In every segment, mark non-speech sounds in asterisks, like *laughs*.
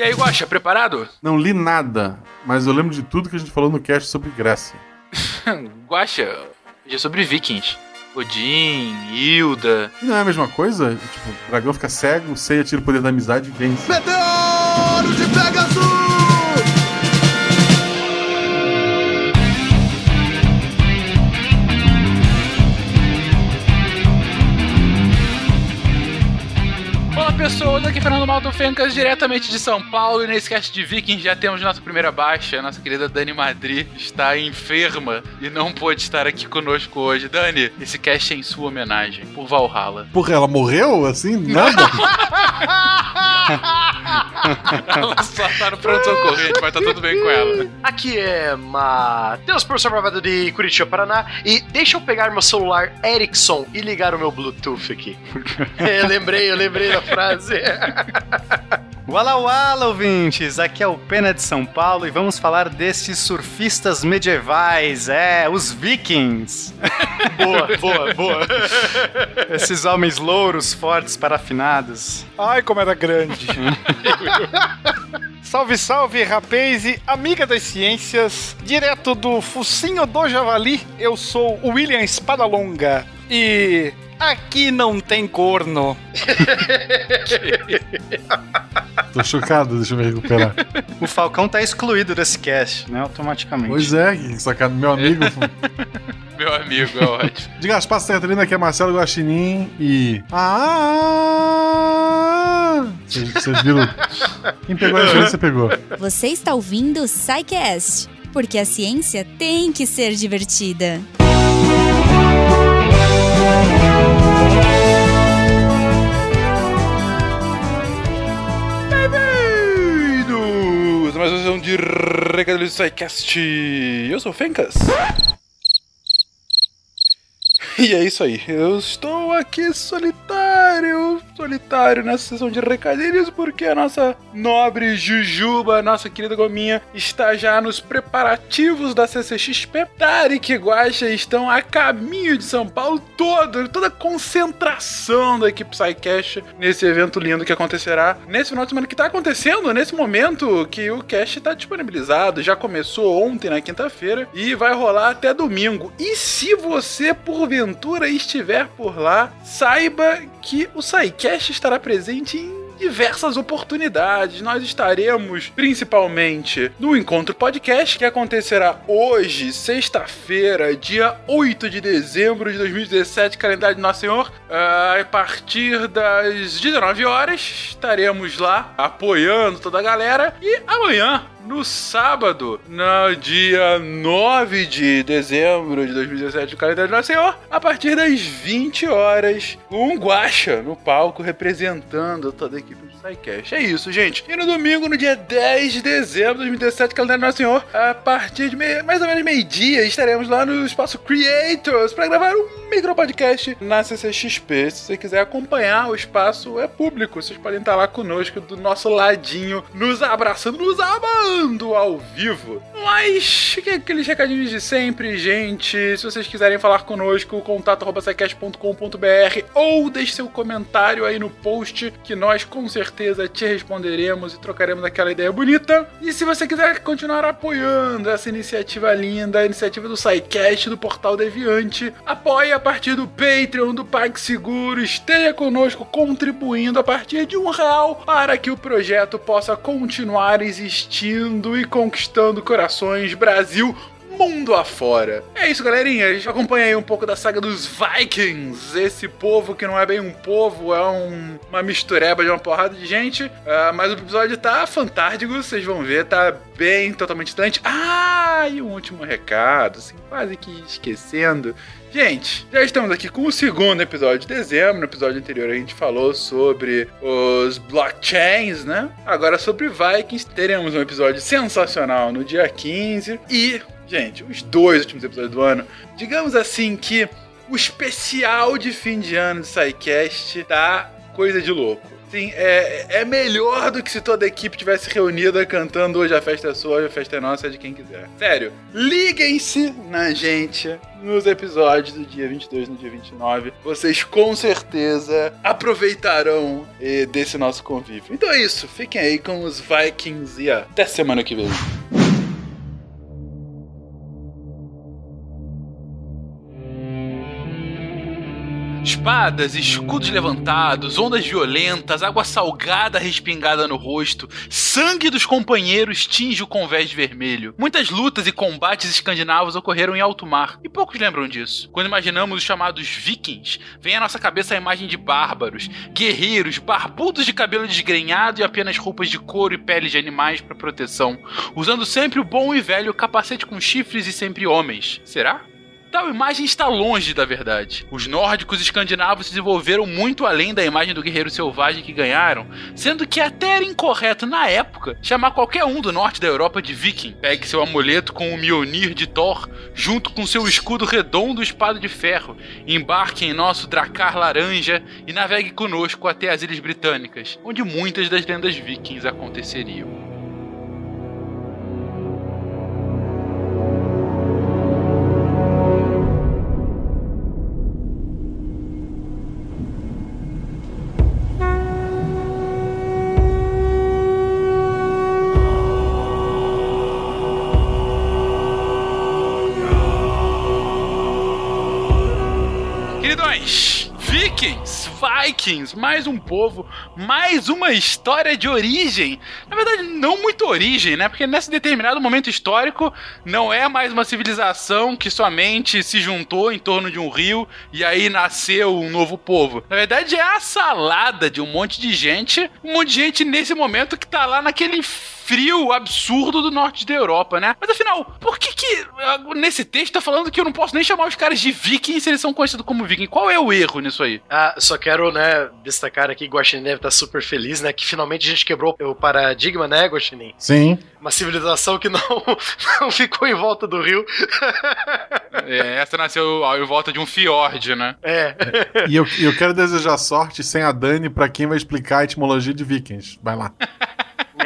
E aí, Guaxa, preparado? Não li nada, mas eu lembro de tudo que a gente falou no cast sobre Grécia. *laughs* Guaxa, hoje é sobre vikings. Odin, Hilda. E não é a mesma coisa? Tipo, o dragão fica cego, ceia tira o poder da amizade e vence. Meteoro de Pegasus! Pessoas, aqui é Fernando Malto Fencas, diretamente de São Paulo, e nesse cast de Vikings já temos nossa primeira baixa, nossa querida Dani Madri está enferma e não pôde estar aqui conosco hoje. Dani, esse cast é em sua homenagem, por Valhalla. Porra, ela morreu assim? Nada? ela só tá no pronto-socorro, gente, mas tá tudo bem com ela. Aqui é Matheus, professor Bravado de Curitiba, Paraná. E deixa eu pegar meu celular Ericsson e ligar o meu Bluetooth aqui. eu *laughs* lembrei, eu lembrei da frase. *laughs* Wala wala, ouvintes! Aqui é o Pena de São Paulo e vamos falar desses surfistas medievais, é, os vikings. *laughs* boa, boa, boa. Esses homens louros, fortes, parafinados. Ai, como era grande. *laughs* Salve, salve, rapaz e amiga das ciências, direto do focinho do javali, eu sou o William Espadalonga e aqui não tem corno. *laughs* Tô chocado, deixa eu me recuperar. O Falcão tá excluído desse cast, né, automaticamente. Pois é, sacado, meu amigo. *laughs* Meu amigo, é ótimo. Diga as passas Catarina, aqui é Marcelo Guaxinim e. Ah! Vocês vocês viram? Quem pegou a referência pegou. Você está ouvindo o SciCast, porque a ciência tem que ser divertida. Bem-vindos! De Recadilho do SciCast. Eu sou o Fencas. *laughs* E é isso aí, eu estou aqui solitário, solitário nessa sessão de recadilhos, porque a nossa nobre Jujuba, nossa querida Gominha, está já nos preparativos da CCXP. Tarek e Guaxa estão a caminho de São Paulo todo, toda a concentração da equipe Psycast nesse evento lindo que acontecerá nesse final de semana que está acontecendo, nesse momento que o cast está disponibilizado, já começou ontem na quinta-feira e vai rolar até domingo. E se você, porventura, estiver por lá, saiba que o SciCast estará presente em diversas oportunidades. Nós estaremos principalmente no Encontro Podcast, que acontecerá hoje, sexta-feira, dia 8 de dezembro de 2017, calendário de Nosso Senhor. Ah, a partir das 19 horas, estaremos lá apoiando toda a galera. E amanhã, no sábado, no dia 9 de dezembro de 2017, do calendário de Nosso Senhor, a partir das 20 horas, um guacha no palco representando toda a equipe. do SciCast. É isso, gente. E no domingo, no dia 10 de dezembro de 2017, calendário Nosso Senhor, a partir de meio, mais ou menos meio-dia, estaremos lá no espaço Creators para gravar um micro podcast na CCXP. Se você quiser acompanhar, o espaço é público. Vocês podem estar lá conosco, do nosso ladinho, nos abraçando, nos amando ao vivo. Mas, que- aqueles recadinhos de sempre, gente. Se vocês quiserem falar conosco, contato.com.br ou deixe seu comentário aí no post que nós com certeza te responderemos e trocaremos aquela ideia bonita. E se você quiser continuar apoiando essa iniciativa linda, a iniciativa do SciCast, do Portal Deviante, apoie a partir do Patreon, do PagSeguro, esteja conosco contribuindo a partir de um real para que o projeto possa continuar existindo e conquistando corações Brasil mundo afora. É isso, galerinha. A gente acompanha aí um pouco da saga dos Vikings. Esse povo que não é bem um povo, é um- uma mistureba de uma porrada de gente. Ah, mas o episódio tá fantástico, vocês vão ver, tá bem, totalmente distante. Ah, e um último recado, assim, quase que esquecendo. Gente, já estamos aqui com o segundo episódio de dezembro. No episódio anterior a gente falou sobre os blockchains, né? Agora sobre Vikings. Teremos um episódio sensacional no dia 15. E, gente, os dois últimos episódios do ano, digamos assim que o especial de fim de ano do SciCast tá coisa de louco. Sim, é, é melhor do que se toda a equipe tivesse reunida cantando hoje a festa é sua, hoje a festa é nossa, é de quem quiser. Sério, liguem-se na gente nos episódios do dia 22 e no dia 29. Vocês com certeza aproveitarão eh, desse nosso convívio. Então é isso, fiquem aí com os Vikings e até semana que vem. Espadas, escudos levantados, ondas violentas, água salgada respingada no rosto, sangue dos companheiros tinge o convés vermelho. Muitas lutas e combates escandinavos ocorreram em alto mar, e poucos lembram disso. Quando imaginamos os chamados vikings, vem à nossa cabeça a imagem de bárbaros, guerreiros, barbudos de cabelo desgrenhado e apenas roupas de couro e peles de animais para proteção, usando sempre o bom e velho capacete com chifres e sempre homens. Será? Tal imagem está longe da verdade. Os nórdicos escandinavos se desenvolveram muito além da imagem do guerreiro selvagem que ganharam, sendo que até era incorreto na época chamar qualquer um do norte da Europa de viking. Pegue seu amuleto com o Mjolnir de Thor, junto com seu escudo redondo e espada de ferro, embarque em nosso Dracar laranja e navegue conosco até as Ilhas Britânicas, onde muitas das lendas vikings aconteceriam. Vikings, Vikings, mais um povo, mais uma história de origem. Na verdade, não muito origem, né? Porque nesse determinado momento histórico não é mais uma civilização que somente se juntou em torno de um rio e aí nasceu um novo povo. Na verdade, é a salada de um monte de gente, um monte de gente nesse momento que tá lá naquele frio absurdo do norte da Europa, né? Mas afinal, por que que ah, nesse texto tá falando que eu não posso nem chamar os caras de vikings se eles são conhecidos como vikings? Qual é o erro nisso aí? Ah, só quero, né, destacar aqui, Guaxinim deve estar super feliz, né, que finalmente a gente quebrou o paradigma, né, Guaxinim? Sim. Uma civilização que não, *laughs* não ficou em volta do rio. É, essa nasceu em volta de um fiord, né? É. E eu, eu quero desejar sorte sem a Dani pra quem vai explicar a etimologia de vikings. Vai lá. *laughs*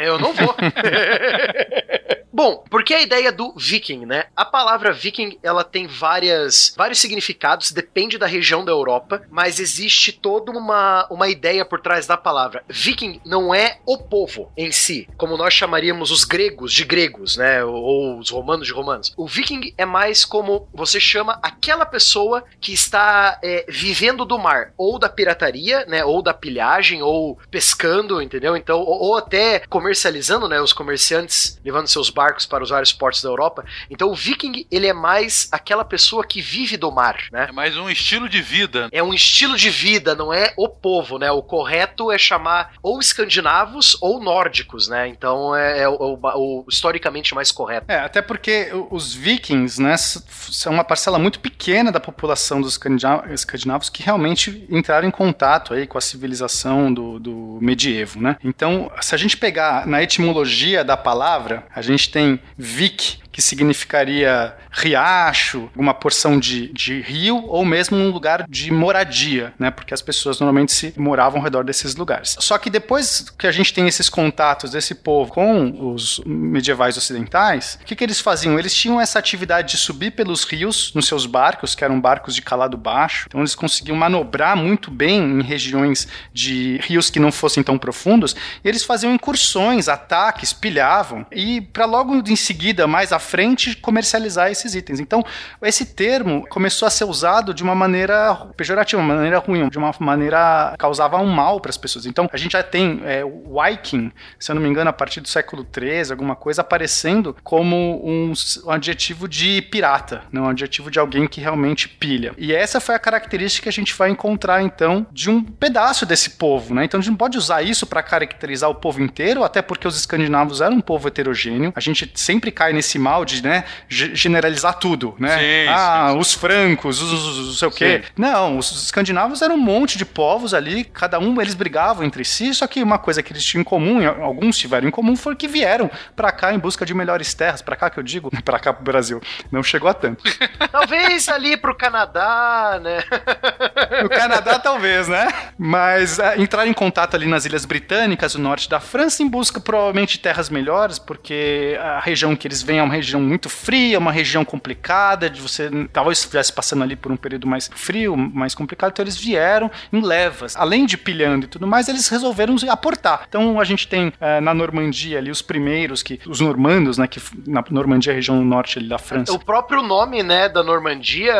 Eu não vou. *laughs* Bom, porque a ideia do viking, né? A palavra viking, ela tem várias, vários significados, depende da região da Europa, mas existe toda uma, uma ideia por trás da palavra. Viking não é o povo em si, como nós chamaríamos os gregos de gregos, né? Ou, os romanos de romanos. O viking é mais como você chama aquela pessoa que está é, vivendo do mar, ou da pirataria, né? Ou da pilhagem, ou pescando, entendeu? Então, ou, ou até comercializando, né? Os comerciantes levando seus barcos para os vários portos da Europa. Então o viking, ele é mais aquela pessoa que vive do mar, né? É mais um estilo de vida. É um estilo de vida, não é o povo, né? O correto é chamar ou escandinavos ou nórdicos, né? Então é, é o, o- o historicamente mais correto. É, até porque os vikings, né, são uma parcela muito pequena da população dos escandina- escandinavos que realmente entraram em contato aí com a civilização do, do medievo, né? Então, se a gente pegar na etimologia da palavra, a gente tem vik, que significaria riacho, uma porção de, de rio, ou mesmo um lugar de moradia, né? Porque as pessoas normalmente se moravam ao redor desses lugares. Só que depois que a gente tem esses contatos desse povo com os medievais ocidentais, o que, que eles faziam? Eles tinham essa atividade de subir pelos rios nos seus barcos, que eram barcos de calado baixo. Então eles conseguiam manobrar muito bem em regiões de rios que não fossem tão profundos. E eles faziam incursões, ataques, pilhavam e para logo em seguida, mais à frente, comercializar esses itens. Então esse termo começou a ser usado de uma maneira pejorativa, uma maneira ruim, de uma maneira que causava um mal para as pessoas. Então a gente já tem é, o Viking, se eu não me engano, a partir do século XIII, alguma coisa, aparecendo como um, um adjetivo de pirata, né? um adjetivo de alguém que realmente pilha. E essa foi a característica que a gente vai encontrar, então, de um pedaço desse povo. Né? Então a gente não pode usar isso para caracterizar o povo inteiro, até porque os escandinavos eram um povo heterogêneo. A gente gente sempre cai nesse mal de, né, ge- generalizar tudo, né? Sim, ah, sim, sim. os francos, os, os, os não sei o quê. Não, os escandinavos eram um monte de povos ali, cada um eles brigavam entre si, só que uma coisa que eles tinham em comum, e alguns tiveram em comum, foi que vieram pra cá em busca de melhores terras, pra cá que eu digo, *laughs* pra cá pro Brasil. Não chegou a tanto. *laughs* Talvez ali pro Canadá, né? *laughs* No Canadá, talvez, né? Mas é, entraram em contato ali nas Ilhas Britânicas, no norte da França, em busca provavelmente de terras melhores, porque a região que eles vêm é uma região muito fria, uma região complicada, de você talvez estivesse passando ali por um período mais frio, mais complicado, então eles vieram em levas. Além de pilhando e tudo mais, eles resolveram aportar. Então a gente tem é, na Normandia ali os primeiros, que os normandos, né, que na Normandia, a região norte ali da França. O próprio nome, né, da Normandia,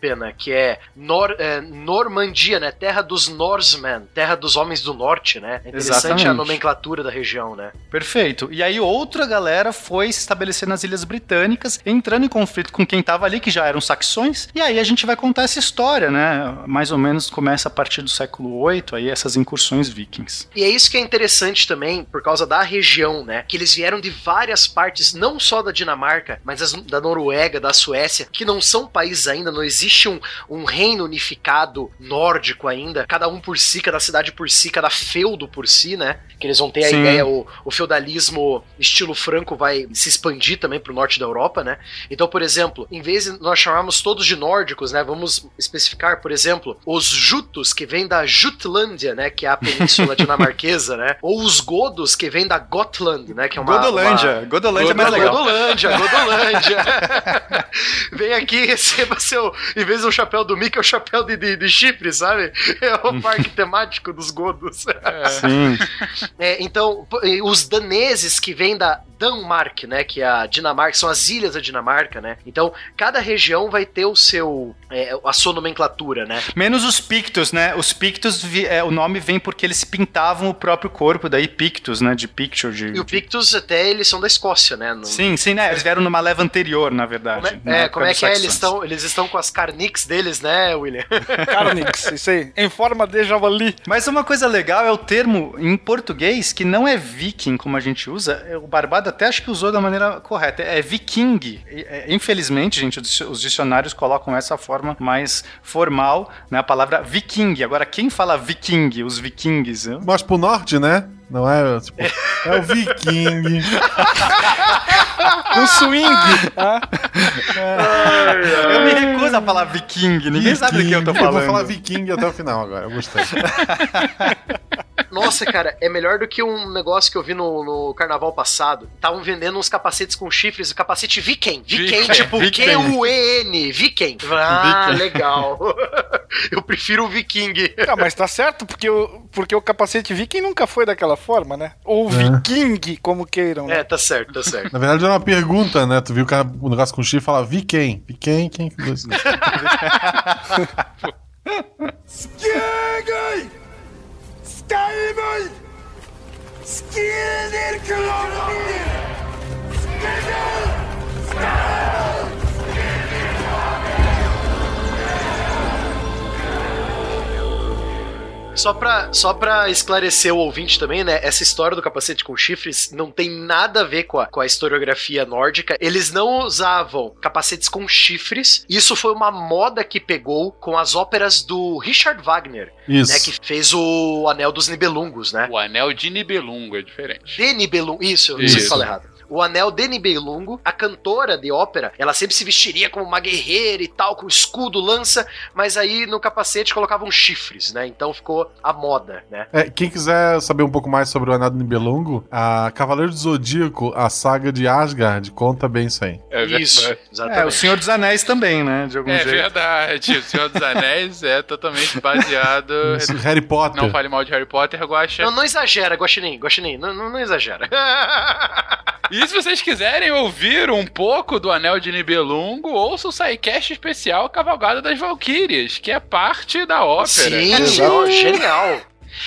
Pena, que é, Nor é, Normandia, né? Terra dos Norsemen, terra dos homens do norte, né? É interessante Exatamente. a nomenclatura da região, né? Perfeito. E aí outra galera foi se estabelecer nas Ilhas Britânicas, entrando em conflito com quem tava ali, que já eram saxões. E aí a gente vai contar essa história, né? Mais ou menos começa a partir do século VIII, aí essas incursões vikings. E é isso que é interessante também, por causa da região, né? Que eles vieram de várias partes, não só da Dinamarca, mas as- da Noruega, da Suécia, que não são países ainda, não existe um, um reino unificado nórdico ainda, cada um por si, cada cidade por si, cada feudo por si, né? Que eles vão ter a Sim. ideia, o, o feudalismo estilo franco vai se expandir também pro norte da Europa, né? Então, por exemplo, em vez de nós chamarmos todos de nórdicos, né? Vamos especificar, por exemplo, os jutos, que vêm da Jutlândia, né? Que é a península dinamarquesa, né? Ou os godos, que vêm da Gotland, né? Que é uma... Godolândia. Godolândia é mais legal. Godolândia, Godolândia. *laughs* Vem aqui e receba seu. Em vez do chapéu do Mickey, é o chapéu de, de, de chifre, sabe? É o *laughs* parque temático dos godos. Sim. É, então, os daneses que vêm da Danmark, né, que é a Dinamarca, são as ilhas da Dinamarca, né? Então, cada região vai ter o seu é, a sua nomenclatura, né? Menos os pictos, né? Os pictos, vi- é, o nome vem porque eles pintavam o próprio corpo, daí pictos, né? De picture. De, E o Pictus até eles são da Escócia, né? No- Sim, sim, né? Eles vieram numa leva anterior, na verdade. Como é, na é, como é que é? Eles estão, eles estão com as carnix deles, né, William? *laughs* Carnix, isso aí. Em forma de javali. Mas uma coisa legal é o termo em português que não é viking, como a gente usa. é, O Barbado até acho que usou da maneira correta. É viking. E, é, Infelizmente, gente, os os dicionários colocam essa forma mais formal, né? A palavra viking. Agora, quem fala viking? Os vikings. Eu- Mas pro norte, né? Não é, tipo, é o viking. *laughs* Um swing. ah? Eu me recuso a falar viking. Ninguém sabe do que eu tô Viking. falando. vou falar viking até o final agora, eu gostei. *laughs* Nossa, cara, é melhor do que um negócio que eu vi no, no carnaval passado. Estavam vendendo uns capacetes com chifres, o capacete Viking. Viking, Viking. tipo Viking. Q-U-E-N. Viking. Ah, Viking. legal. *laughs* eu prefiro o Viking. Ah, mas tá certo, porque o, porque o capacete viking nunca foi daquela forma, né? Ou viking, como queiram. né? É, tá certo, tá certo. Na verdade era uma pergunta, né? Tu viu o cara, o negócio com chifre e fala, vi quem? Vi quem? Que fez *laughs* *laughs* isso?" Skjegøy! Skeivøy! Skjederklokker! Skjegøy! Só pra, só pra esclarecer o ouvinte também, né? Essa história do capacete com chifres não tem nada a ver com a, com a historiografia nórdica. Eles não usavam capacetes com chifres. Isso foi uma moda que pegou com as óperas do Richard Wagner, Isso. né? Que fez o Anel dos Nibelungos, né? O anel de Nibelungo é diferente. De Nibelungo. Isso, eu não sei se falo errado. O Anel de Nibelungo, a cantora de ópera, ela sempre se vestiria como uma guerreira e tal, com escudo, lança, mas aí no capacete colocavam chifres, né? Então ficou a moda, né? É, quem quiser saber um pouco mais sobre o Anel do Nibelungo, a Cavaleiro do Zodíaco, a saga de Asgard, conta bem isso aí. É Isso, verdade. É, exatamente. o Senhor dos Anéis também, né? De algum É jeito. verdade. O Senhor dos Anéis é totalmente *laughs* baseado. Isso, Harry Potter. Não fale mal de Harry Potter, Guaxa. Não, não exagera, Guaxinim, Guaxinim, não, não, não exagera. E *laughs* se vocês quiserem ouvir um pouco do Anel de Nibelungo, ouça o SciCast especial Cavalgada das Valquírias, que é parte da ópera. Sim, Exato. ó, genial.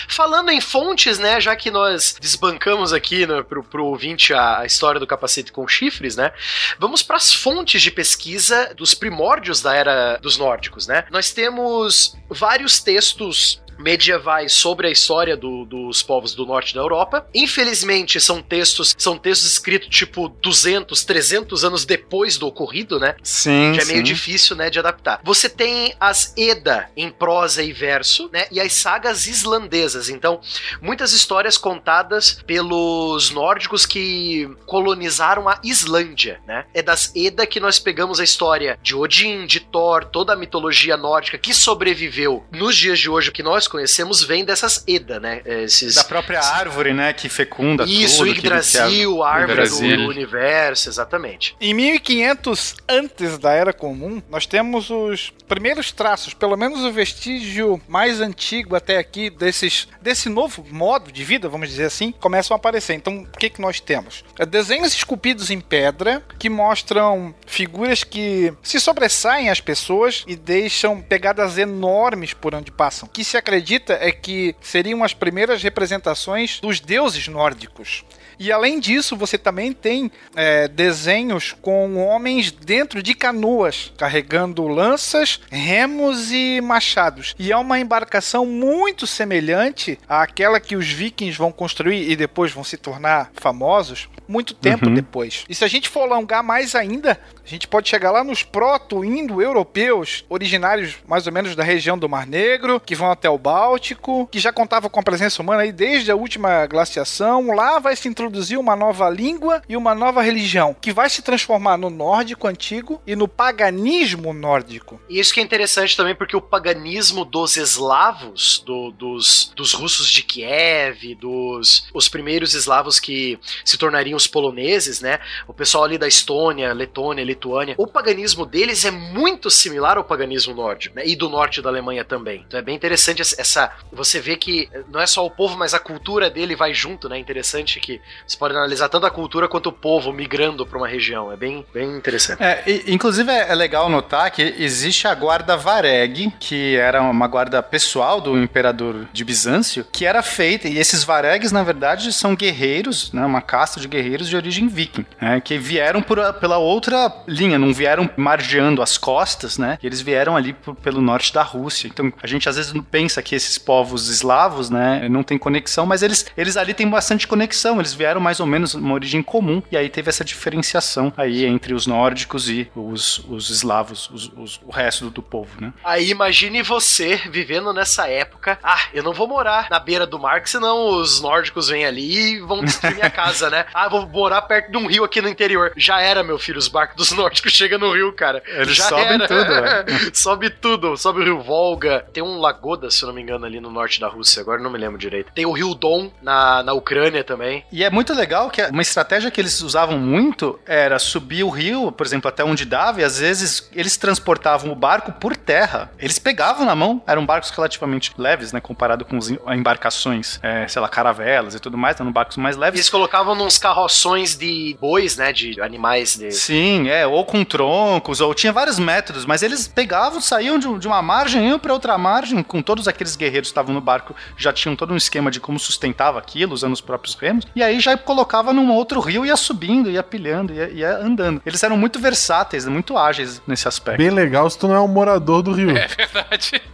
Falando em fontes, né, já que nós desbancamos aqui né, pro, pro ouvinte a, a história do capacete com chifres, né, vamos para as fontes de pesquisa dos primórdios da era dos nórdicos, né. Nós temos vários textos medievais sobre a história do- dos povos do norte da Europa. Infelizmente, são textos, são textos escritos tipo 200, 300 anos depois do ocorrido, né? Sim, Já é meio sim. difícil, né, de adaptar. Você tem as Eda em prosa e verso, né, e as sagas islandesas. Então, muitas histórias contadas pelos nórdicos que colonizaram a Islândia, né? É das Eda que nós pegamos a história de Odin, de Thor, toda a mitologia nórdica que sobreviveu nos dias de hoje, o que nós conhecemos, vem dessas Eda, né? Esses... Da própria árvore, né, que fecunda Isso, tudo. que- Yggdrasil, a árvore do, do universo, exatamente. Em 1500 antes da Era Comum, nós temos os primeiros traços, pelo menos o vestígio mais antigo até aqui desses desse novo modo de vida, vamos dizer assim, começam a aparecer. Então, o que que nós temos? É, Desenhos esculpidos em pedra que mostram figuras que se sobressaem às pessoas e deixam pegadas enormes por onde passam. Que se acredita é que seriam as primeiras representações dos deuses nórdicos. E além disso, você também tem é, desenhos com homens dentro de canoas, carregando lanças, remos e machados. E é uma embarcação muito semelhante àquela que os vikings vão construir e depois vão se tornar famosos muito tempo Uhum. depois. E se a gente for alongar mais ainda, a gente pode chegar lá nos proto-indo-europeus, originários mais ou menos da região do Mar Negro, que vão até o Báltico, que já contavam com a presença humana aí desde a última glaciação. Lá vai se introduzir uma nova língua e uma nova religião, que vai se transformar no nórdico antigo e no paganismo nórdico. E isso que é interessante também, porque o paganismo dos eslavos, do- dos, dos russos de Kiev, dos os primeiros eslavos que se tornariam os poloneses, né? O pessoal ali da Estônia, Letônia, Lituânia, o paganismo deles é muito similar ao paganismo nórdico, né? E do norte da Alemanha também. Então é bem interessante essa- essa. Você vê que não é só o povo, mas a cultura dele vai junto, né? Interessante que você pode analisar tanto a cultura quanto o povo migrando para uma região. É bem, bem interessante. É, e- inclusive é é legal notar que existe a guarda Vareg, que era uma guarda pessoal do imperador de Bizâncio, que era feita, e esses Varegs, na verdade, são guerreiros, né, uma casta de guerreiros de origem viking, né, que vieram por pela outra linha, não vieram margeando as costas, né, eles vieram ali por- pelo norte da Rússia. Então, a gente às vezes não pensa que esses povos eslavos, né, não tem conexão, mas eles, eles ali têm bastante conexão, eles vieram mais ou menos uma origem comum, e aí teve essa diferenciação aí entre os nórdicos e os, os eslavos, os- os- o resto do, do povo, né? Aí imagine você vivendo nessa época. Ah, eu não vou morar na beira do mar, que senão os nórdicos vêm ali e vão destruir minha *laughs* casa, né? Ah, vou morar perto de um rio aqui no interior. Já era, meu filho, os barcos dos *laughs* nórdicos chegam no rio, cara. Eles Já sobem era. tudo, é. *laughs* sobe tudo, sobe o rio Volga. Tem um Lagoda, se eu não me engano, ali no norte da Rússia, agora não me lembro direito. Tem o rio Don na, na Ucrânia também. E é muito legal que uma estratégia que eles usavam muito era subir o rio, por exemplo, até onde dava, e às vezes eles transportavam o barco por terra. Eles pegavam na mão, eram barcos relativamente leves, né, comparado com as em- embarcações, é, sei lá, caravelas e tudo mais, eram barcos mais leves. Eles colocavam nos carroções de bois, né? De animais de. Sim, é, ou com troncos, ou tinha vários métodos, mas eles pegavam, saíam de, de uma margem, iam para outra margem, com todos aqueles guerreiros que estavam no barco, já tinham todo um esquema de como sustentava aquilo, usando os próprios remos, e aí já colocava num outro rio, ia subindo, ia pilhando, ia, ia andando. Eles eram muito versáteis, muito ágeis nesse aspecto. Bem legal se tu não é um morador do Rio. É verdade. *laughs*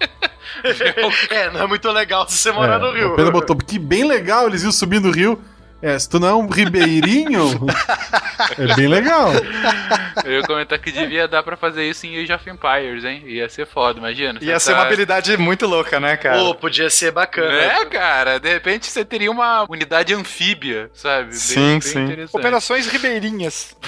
É, não é muito legal se você morar no É, rio. O Pedro botou, que bem legal eles iam subindo o rio. É, se tu não é um ribeirinho, *laughs* é bem legal. Eu ia comentar que devia dar pra fazer isso em Age of Empires, hein? Ia ser foda, imagina. Ia ser uma tá- habilidade muito louca, né, cara? Pô, podia ser bacana. É, cara, de repente você teria uma unidade anfíbia, sabe? Bem- Sim, bem sim. interessante. Operações ribeirinhas. *laughs*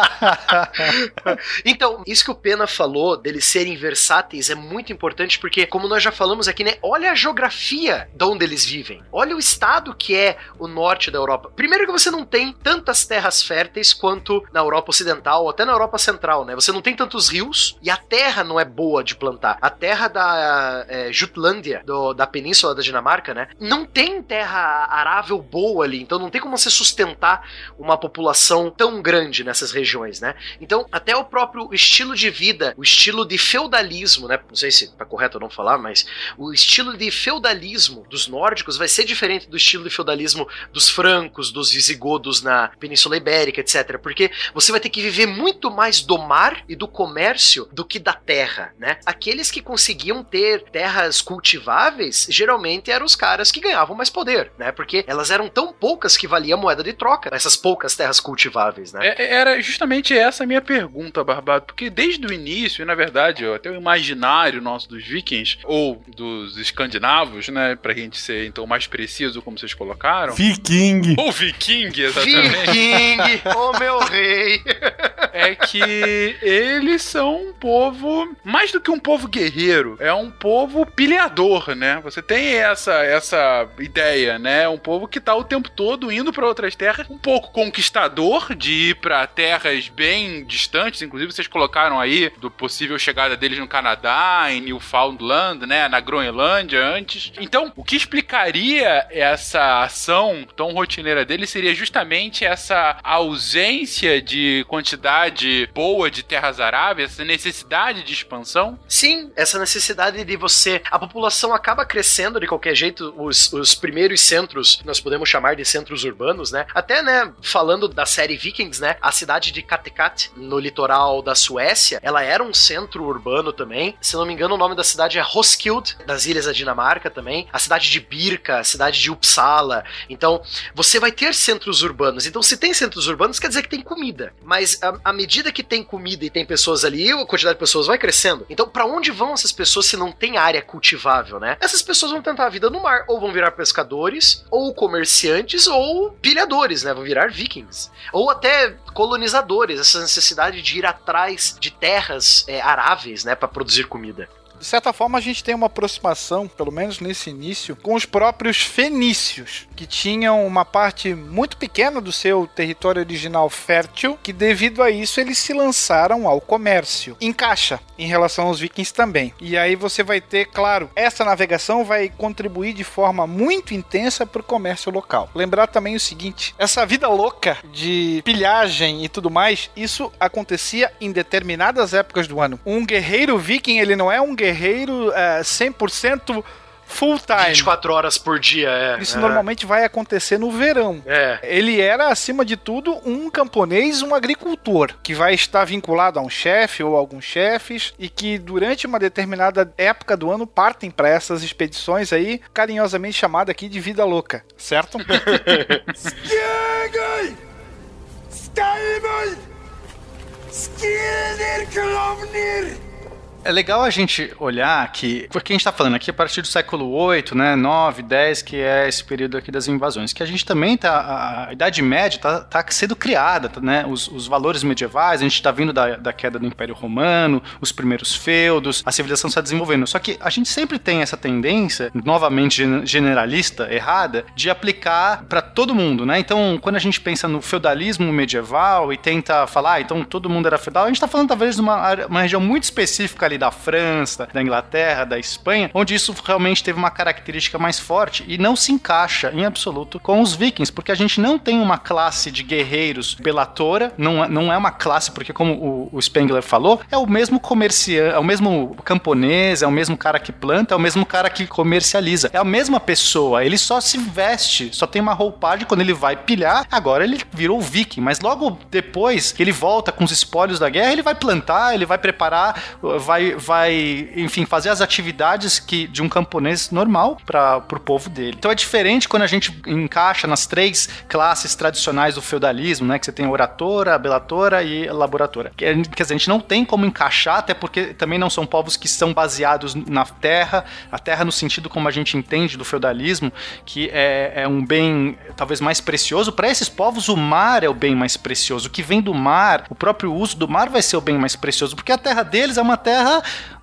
*laughs* Então, isso que o Pena falou, deles serem versáteis, é muito importante porque, como nós já falamos aqui, né? Olha a geografia de onde eles vivem. Olha o estado que é o norte da Europa. Primeiro que você não tem tantas terras férteis quanto na Europa Ocidental ou até na Europa Central, né? Você não tem tantos rios e a terra não é boa de plantar. A terra da é, Jutlândia, do- da península da Dinamarca, né? Não tem terra arável boa ali, então não tem como você sustentar uma população tão grande nessas regiões. Regiões, né? Então, até o próprio estilo de vida, o estilo de feudalismo, né? Não sei se tá correto ou não falar, mas o estilo de feudalismo dos nórdicos vai ser diferente do estilo de feudalismo dos francos, dos visigodos na Península Ibérica, etc. Porque você vai ter que viver muito mais do mar e do comércio do que da terra, né? Aqueles que conseguiam ter terras cultiváveis, geralmente eram os caras que ganhavam mais poder, né? Porque elas eram tão poucas que valia moeda de troca, essas poucas terras cultiváveis, né? É- Era justamente essa a minha pergunta, Barbado, porque desde o início, e na verdade, ó, até o imaginário nosso dos vikings, ou dos escandinavos, né, pra gente ser então mais preciso, como vocês colocaram. Viking. Ou viking, exatamente. Viking, ô meu rei! é que eles são um povo, mais do que um povo guerreiro, é um povo pilhador, né? Você tem essa essa ideia, né? Um povo que tá o tempo todo indo pra outras terras, um pouco conquistador de ir pra bem distantes, inclusive vocês colocaram aí do possível chegada deles no Canadá, em Newfoundland, né, na Groenlândia antes. Então, o que explicaria essa ação tão rotineira deles seria justamente essa ausência de quantidade boa de terras arábias, essa necessidade de expansão? Sim, essa necessidade de você. A população acaba crescendo de qualquer jeito. Os, os primeiros centros, nós podemos chamar de centros urbanos, né? Até, né, falando da série Vikings, né? A cidade de Kattegat, no litoral da Suécia, ela era um centro urbano também. Se não me engano, o nome da cidade é Roskilde, das ilhas da Dinamarca também. A cidade de Birka, a cidade de Uppsala. Então, você vai ter centros urbanos. Então, se tem centros urbanos, quer dizer que tem comida. Mas à- à medida que tem comida e tem pessoas ali, a quantidade de pessoas vai crescendo. Então, pra onde vão essas pessoas se não tem área cultivável, né? Essas pessoas vão tentar a vida no mar, ou vão virar pescadores, ou comerciantes, ou pilhadores, né? Vão virar vikings. Ou até colonizadores, essa necessidade de ir atrás de terras é, aráveis, né, Pra produzir comida. De certa forma, a gente tem uma aproximação, pelo menos nesse início, com os próprios fenícios, que tinham uma parte muito pequena do seu território original fértil, que devido a isso eles se lançaram ao comércio. Encaixa em relação aos vikings também. E aí você vai ter, claro, essa navegação vai contribuir de forma muito intensa para o comércio local. Lembrar também o seguinte: essa vida louca de pilhagem e tudo mais, isso acontecia em determinadas épocas do ano. Um guerreiro viking, ele não é um guerreiro é, 100% full time. 24 horas por dia, é. Isso é. normalmente vai acontecer no verão. É. Ele era, acima de tudo, um camponês, um agricultor, que vai estar vinculado a um chefe ou alguns chefes, e que durante uma determinada época do ano partem para essas expedições aí, carinhosamente chamada aqui de vida louca, certo? *laughs* Skalmul! Skildir Klovnir! É legal a gente olhar que, porque a gente tá falando aqui a partir do século 8, né, 9, 10, que é esse período aqui das invasões, que a gente também tá, a, Idade Média tá, tá sendo criada, tá, né, os, os valores medievais, a gente tá vindo da, da queda do Império Romano, os primeiros feudos, a civilização está desenvolvendo, só que a gente sempre tem essa tendência, novamente gen- generalista, errada, de aplicar para todo mundo, né, então quando a gente pensa no feudalismo medieval e tenta falar, ah, então todo mundo era feudal, a gente tá falando talvez de uma, uma região muito específica da França, da Inglaterra, da Espanha, onde isso realmente teve uma característica mais forte e não se encaixa em absoluto com os vikings, porque a gente não tem uma classe de guerreiros belatora, não, é- não é uma classe, porque como o, o Spengler falou, é o mesmo comerciante, é o mesmo camponês, é o mesmo cara que planta, é o mesmo cara que comercializa, é a mesma pessoa, ele só se veste, só tem uma roupagem quando ele vai pilhar, agora ele virou viking, mas logo depois que ele volta com os espólios da guerra, ele vai plantar, ele vai preparar, vai, vai enfim, fazer as atividades que de um camponês normal para o povo dele. Então é diferente quando a gente encaixa nas três classes tradicionais do feudalismo, né, que você tem oratora, belatora e laboratora. Que, quer dizer, a gente não tem como encaixar, até porque também não são povos que são baseados na terra, a terra no sentido como a gente entende do feudalismo, que é, é um bem talvez mais precioso. Para esses povos, o mar é o bem mais precioso. O que vem do mar, o próprio uso do mar vai ser o bem mais precioso, porque a terra deles é uma terra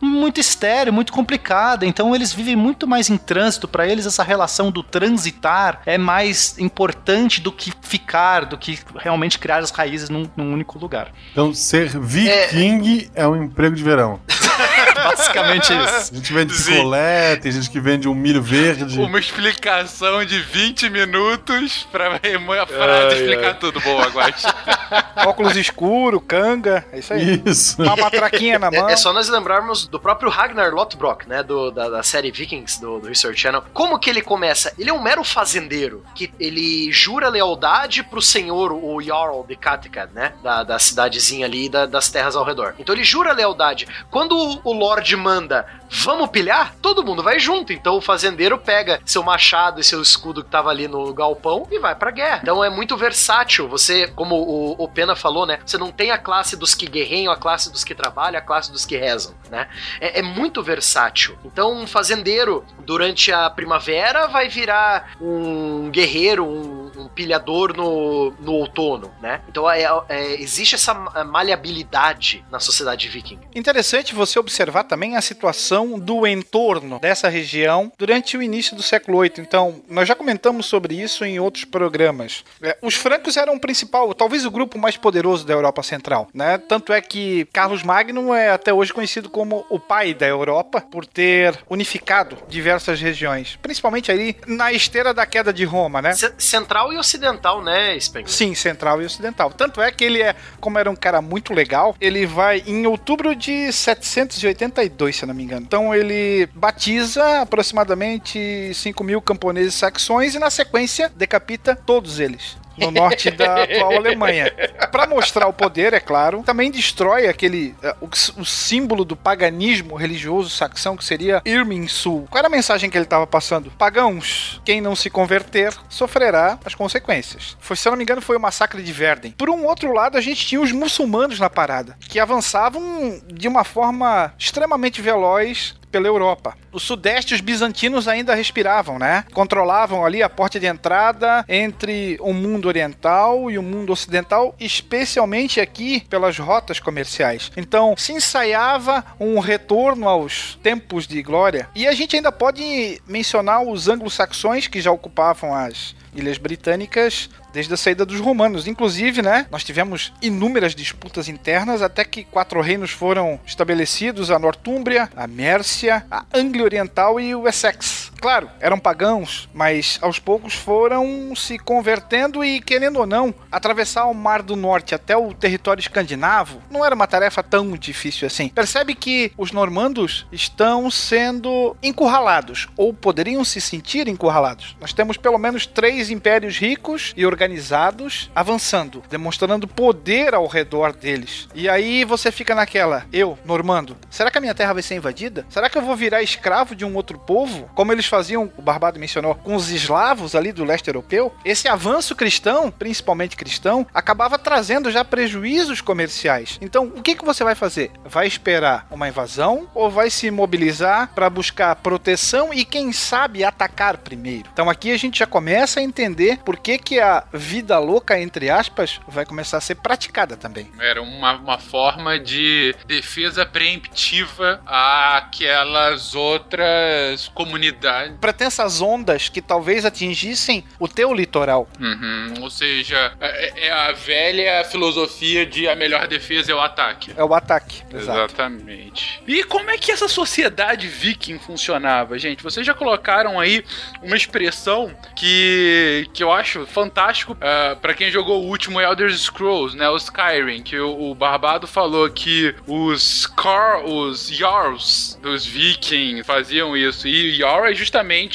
muito estéreo, muito complicada. Então eles vivem muito mais em trânsito. Para eles, essa relação do transitar é mais importante do que ficar, do que realmente criar as raízes num, num único lugar. Então, ser viking é... um emprego de verão. *laughs* Basicamente *laughs* isso. A gente vende picolé, tem gente que vende um milho verde. Uma explicação de 20 minutos pra a frase explicar tudo. Boa, Guache. *laughs* Óculos escuro, canga, é isso aí. Isso. Uma matraquinha na mão. *laughs* É, é só nós lembrarmos do próprio Ragnar Lothbrok, né? Do, da, da série Vikings, do, do History Channel. Como que ele começa? Ele é um mero fazendeiro, que ele jura lealdade pro senhor, o Jarl de Kattegat, né? Da, da cidadezinha ali e da, das terras ao redor. Então ele jura lealdade. Quando o, o Lorde manda, vamos pilhar? Todo mundo vai junto. Então o fazendeiro pega seu machado e seu escudo que tava ali no galpão e vai pra guerra. Então é muito versátil. Você, como o, o Pena falou, né? Você não tem a classe dos que guerreiam, a classe dos que trabalham, a classe dos que rezam, né? É, é muito versátil. Então um fazendeiro, durante a primavera, vai virar um guerreiro, um, um pilhador no, no outono, né? Então é, é, existe essa maleabilidade na sociedade viking. Interessante você observar também a situação do entorno dessa região durante o início do século VIII. Então, nós já comentamos sobre isso em outros programas. É, os francos eram o principal, talvez o grupo mais poderoso da Europa Central, né? Tanto é que Carlos Magno é até hoje conhecido como o pai da Europa por ter unificado diversas regiões, principalmente ali na esteira da queda de Roma, né? C central e ocidental, né, Spengler? Sim, central e ocidental. Tanto é que ele é, como era um cara muito legal, ele vai em outubro de 782, se eu não me engano. Então ele batiza aproximadamente 5 mil camponeses saxões e na sequência decapita todos eles no norte da atual Alemanha. Para mostrar o poder, é claro, também destrói aquele uh, o, o, símbolo do paganismo religioso saxão que seria Irminsul. Qual era a mensagem que ele estava passando? Pagãos, quem não se converter sofrerá as consequências. Foi, se eu não me engano, foi o massacre de Verden. Por um outro lado, a gente tinha os muçulmanos na parada, que avançavam de uma forma extremamente veloz pela Europa. No sudeste, os bizantinos ainda respiravam, né? Controlavam ali a porta de entrada entre o mundo oriental e o mundo ocidental, especialmente aqui pelas rotas comerciais. Então, se ensaiava um retorno aos tempos de glória. E a gente ainda pode mencionar os anglo-saxões que já ocupavam as ilhas britânicas desde a saída dos romanos. Inclusive, né, nós tivemos inúmeras disputas internas até que quatro reinos foram estabelecidos: a Nortúmbria, a Mércia, a Anglia Oriental e o Essex. Claro, eram pagãos, mas aos poucos foram se convertendo e, querendo ou não, atravessar o Mar do Norte até o território escandinavo não era uma tarefa tão difícil assim. Percebe que os normandos estão sendo encurralados, ou poderiam se sentir encurralados. Nós temos pelo menos três impérios ricos e organizados avançando, demonstrando poder ao redor deles. E aí você fica naquela, eu, normando, será que a minha terra vai ser invadida? Será que eu vou virar escravo de um outro povo? Como eles faziam, o Barbado mencionou, com os eslavos ali do leste europeu? Esse avanço cristão, principalmente cristão, acabava trazendo já prejuízos comerciais. Então, o que, que você vai fazer? Vai esperar uma invasão ou vai se mobilizar para buscar proteção e, quem sabe, atacar primeiro? Então, aqui a gente já começa a entender por que, que a vida louca, entre aspas, vai começar a ser praticada também. Era uma, uma forma de defesa preemptiva àquelas outras comunidades. Para ter essas ondas que talvez atingissem o teu litoral. Uhum, ou seja, é, é, a velha filosofia de a melhor defesa é o ataque. É o ataque, exato. Exatamente. E como é que essa sociedade viking funcionava, gente? Vocês já colocaram aí uma expressão que, que eu acho fantástico uh, para quem jogou o último Elder Scrolls, né, o Skyrim, que o, o Barbado falou que os Car, os Jarls dos Vikings faziam isso. E Jarl é justamente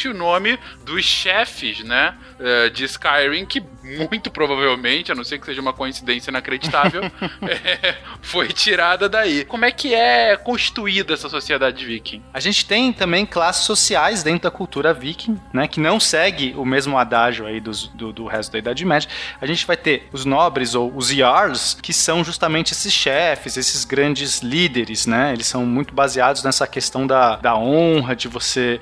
o nome dos chefes, né, uh, de Skyrim que muito provavelmente, a não ser que seja uma coincidência inacreditável, é, *laughs* *laughs* foi tirada daí. Como é que é constituída essa sociedade viking? A gente tem também classes sociais dentro da cultura viking, né, que não segue o mesmo adágio aí dos, do, do resto da Idade Média. A gente vai ter os nobres ou os Jarls, que são justamente esses chefes, esses grandes líderes, né? Eles são muito baseados nessa questão da, da honra, de você.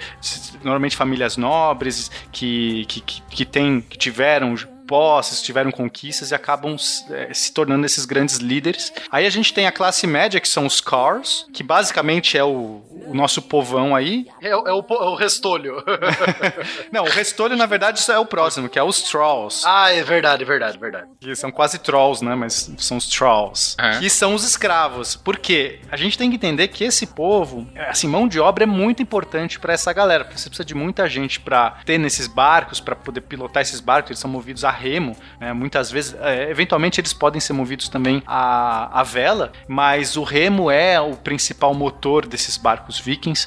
Normalmente famílias nobres que, que, que, que, tem, que tiveram posses, tiveram conquistas e acabam é, se tornando esses grandes líderes. Aí a gente tem a classe média, que são os Cars, que basicamente é o, o nosso povão aí. É, o- é o, é o restolho. *laughs* Não, o restolho, na verdade, isso é o próximo, que é os Trolls. ah, é verdade, verdade, verdade. Que são quase trolls, né? Mas são os trolls. É. Que são os escravos. Por quê? A gente tem que entender que esse povo, assim, mão de obra é muito importante pra essa galera. Porque você precisa de muita gente pra ter nesses barcos, pra poder pilotar esses barcos. Eles são movidos a remo, né? Muitas vezes, é, eventualmente, eles podem ser movidos também a, a vela, mas o remo é o principal motor desses barcos vikings.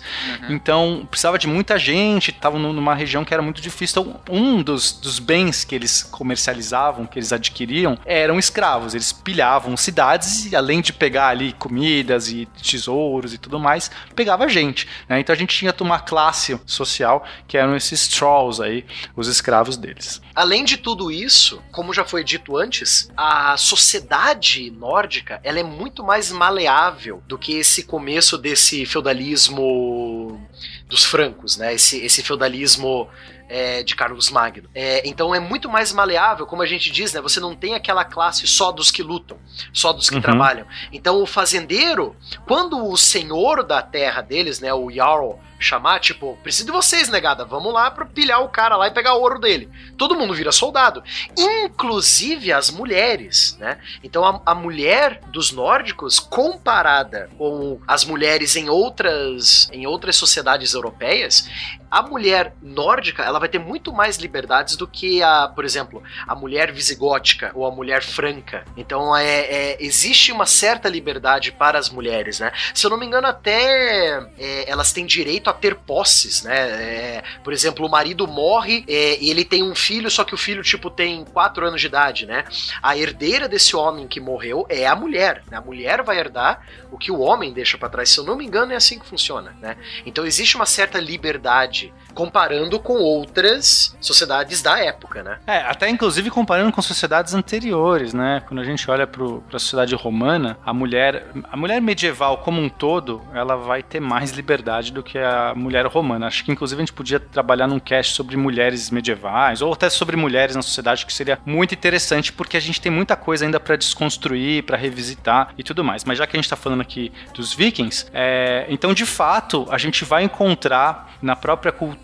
Então, precisava de muita gente, estavam num- numa região que era muito difícil. Então, um dos, dos bens que eles comercializavam, que eles adquiriam, eram escravos. Eles pilhavam cidades e, além de pegar ali comidas e tesouros e tudo mais, pegava gente. né? Então, a gente tinha uma classe social que eram esses trolls aí, os escravos deles. Além de tudo isso, como já foi dito antes, a sociedade nórdica ela é muito mais maleável do que esse começo desse feudalismo dos francos, né? Esse, esse feudalismo é, de Carlos Magno. É, então é muito mais maleável, como a gente diz, né? Você não tem aquela classe só dos que lutam, só dos que Uhum. trabalham. Então o fazendeiro, quando o senhor da terra deles, né, o Jarl, chamar, tipo, preciso de vocês, negada, vamos lá pra pilhar o cara lá e pegar o ouro dele. Todo mundo vira soldado, inclusive as mulheres, né? Então a, a mulher dos nórdicos, comparada com as mulheres em outras, em outras sociedades europeias, a mulher nórdica ela vai ter muito mais liberdades do que a, por exemplo, a mulher visigótica ou a mulher franca. Então é, é- existe uma certa liberdade para as mulheres, né? Se eu não me engano, até é, elas têm direito a ter posses, né? É, por exemplo, o marido morre é, e ele tem um filho, só que o filho tipo tem quatro anos de idade, né? A herdeira desse homem que morreu é a mulher. Né? A mulher vai herdar o que o homem deixa para trás. Se eu não me engano, é assim que funciona, né? Então existe uma certa liberdade comparando com outras sociedades da época, né? É, até inclusive comparando com sociedades anteriores, né? Quando a gente olha para a sociedade romana, a mulher, a mulher medieval como um todo, ela vai ter mais liberdade do que a mulher romana. Acho que inclusive a gente podia trabalhar num cast sobre mulheres medievais ou até sobre mulheres na sociedade, que seria muito interessante porque a gente tem muita coisa ainda para desconstruir, para revisitar e tudo mais. Mas já que a gente está falando aqui dos vikings, é, então de fato a gente vai encontrar na própria cultura,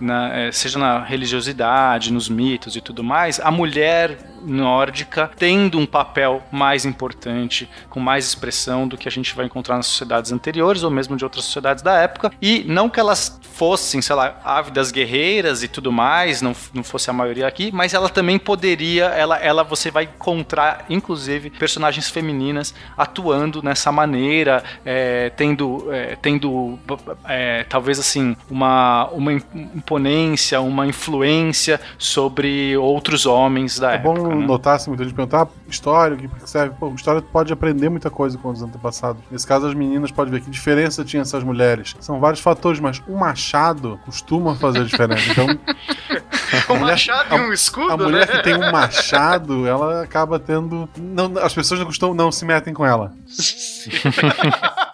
na- é, seja na religiosidade, nos mitos e tudo mais, a mulher nórdica tendo um papel mais importante, com mais expressão do que a gente vai encontrar nas sociedades anteriores ou mesmo de outras sociedades da época. E não que elas fossem, sei lá, ávidas guerreiras e tudo mais, não, não fosse a maioria aqui, mas ela também poderia, ela, ela você vai encontrar, inclusive, personagens femininas atuando nessa maneira, é, tendo, é, tendo é, talvez assim, uma, uma imponência, uma influência sobre outros homens da É época. bom notar, assim, muita gente perguntar, ah, história, o que serve? Pô, história pode aprender muita coisa com os antepassados. Nesse caso, as meninas podem ver que diferença tinha essas mulheres. São vários fatores, mas um machado costuma fazer a diferença. Então, *laughs* Um mulher- machado e um escudo, a mulher né? que tem um machado, ela acaba tendo. Não, as pessoas não costumam, não se metem com ela. *laughs*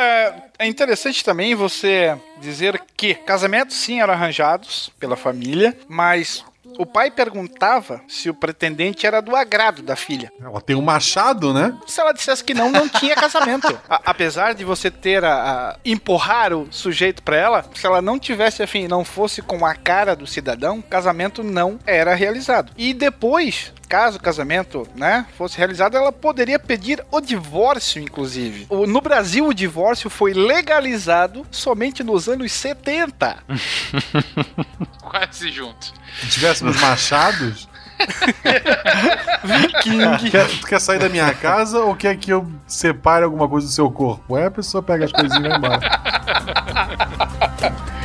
É, é interessante também você dizer que casamentos sim eram arranjados pela família, mas o pai perguntava se o pretendente era do agrado da filha. Ela tem um machado, né? Se ela dissesse que não, não tinha casamento. *laughs* A- apesar de você ter a, a- empurrar o sujeito pra ela, se ela não tivesse afim e não fosse com a cara do cidadão, casamento não era realizado. E depois, caso o casamento, né, fosse realizado, ela poderia pedir o divórcio, inclusive. O- no Brasil, o divórcio foi legalizado somente nos anos 70. *laughs* Quase junto. Se tivéssemos machados. Viking. Quer, tu quer sair da minha casa ou quer que eu separe alguma coisa do seu corpo? Aí a pessoa pega as coisinhas e vai embora. *laughs*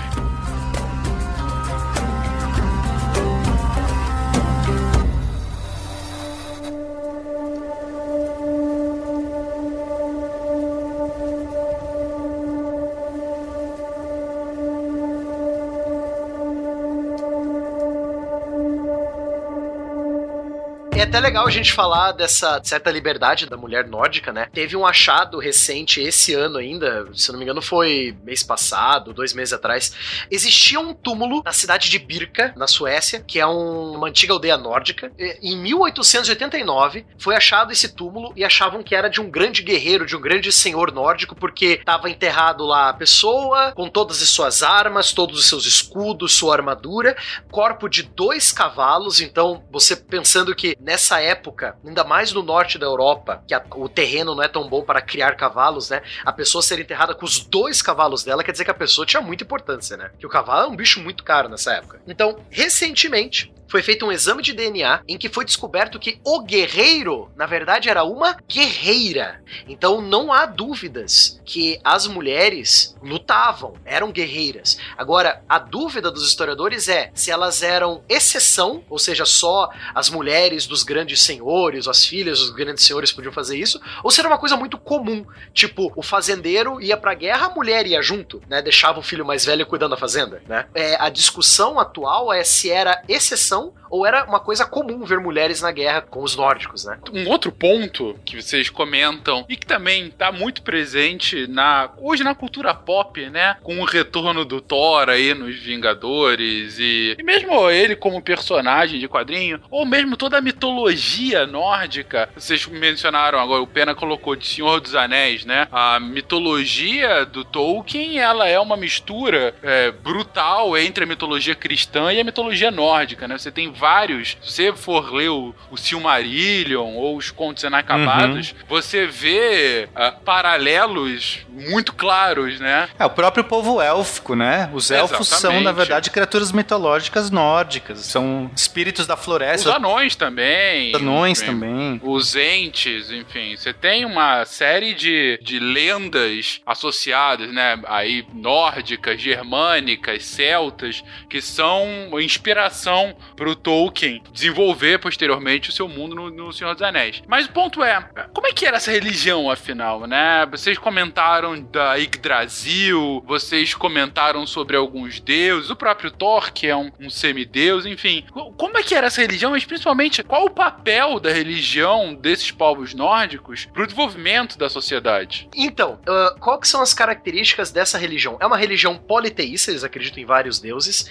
é até legal a gente falar dessa certa liberdade da mulher nórdica, né? Teve um achado recente esse ano ainda, se não me engano foi mês passado, dois meses atrás. Existia um túmulo na cidade de Birka, na Suécia, que é um- uma antiga aldeia nórdica. Em 1889 foi achado esse túmulo e achavam que era de um grande guerreiro, de um grande senhor nórdico, porque estava enterrado lá a pessoa com todas as suas armas, todos os seus escudos, sua armadura, corpo de dois cavalos. Então, você pensando que nessa época, ainda mais no norte da Europa, que a- o terreno não é tão bom para criar cavalos, né? A pessoa ser enterrada com os dois cavalos dela quer dizer que a pessoa tinha muita importância, né? Que o cavalo é um bicho muito caro nessa época. Então, recentemente, foi feito um exame de DNA em que foi descoberto que o guerreiro, na verdade, era uma guerreira. Então não há dúvidas que as mulheres lutavam, eram guerreiras. Agora, a dúvida dos historiadores é se elas eram exceção, ou seja, só as mulheres dos grandes senhores, as filhas dos grandes senhores podiam fazer isso, ou se era uma coisa muito comum. Tipo, o fazendeiro ia pra guerra, a mulher ia junto, né? Deixava o filho mais velho cuidando da fazenda, né? É, a discussão atual é se era exceção well ou era uma coisa comum ver mulheres na guerra com os nórdicos, né? Um outro ponto que vocês comentam e que também tá muito presente na hoje na cultura pop, né? Com o retorno do Thor aí nos Vingadores e, e mesmo ele como personagem de quadrinho, ou mesmo toda a mitologia nórdica. Vocês mencionaram agora, o Pena colocou de Senhor dos Anéis, né? A mitologia do Tolkien, ela é uma mistura é, brutal entre a mitologia cristã e a mitologia nórdica, né? Você tem vários, se você for ler o, o Silmarillion ou os Contos Inacabados, você vê ah, paralelos muito claros, né? É, o próprio povo élfico, né? Os elfos são, Exatamente. na verdade, criaturas mitológicas nórdicas. São espíritos da Os floresta. anões também. Os anões enfim. também. Os entes, enfim, você tem uma série de, de lendas associadas, né? Aí nórdicas, germânicas, celtas, que são inspiração pro Tolkien desenvolver posteriormente o seu mundo no, no Senhor dos Anéis. Mas o ponto é, como é que era essa religião, afinal, né? Vocês comentaram da Yggdrasil, vocês comentaram sobre alguns deuses, o próprio Thor, que é um, um semideus, enfim. Co- Como é que era essa religião, mas principalmente qual o papel da religião desses povos nórdicos pro desenvolvimento da sociedade? Então, ah, qual que são as características dessa religião? É uma religião politeísta, eles acreditam em vários deuses.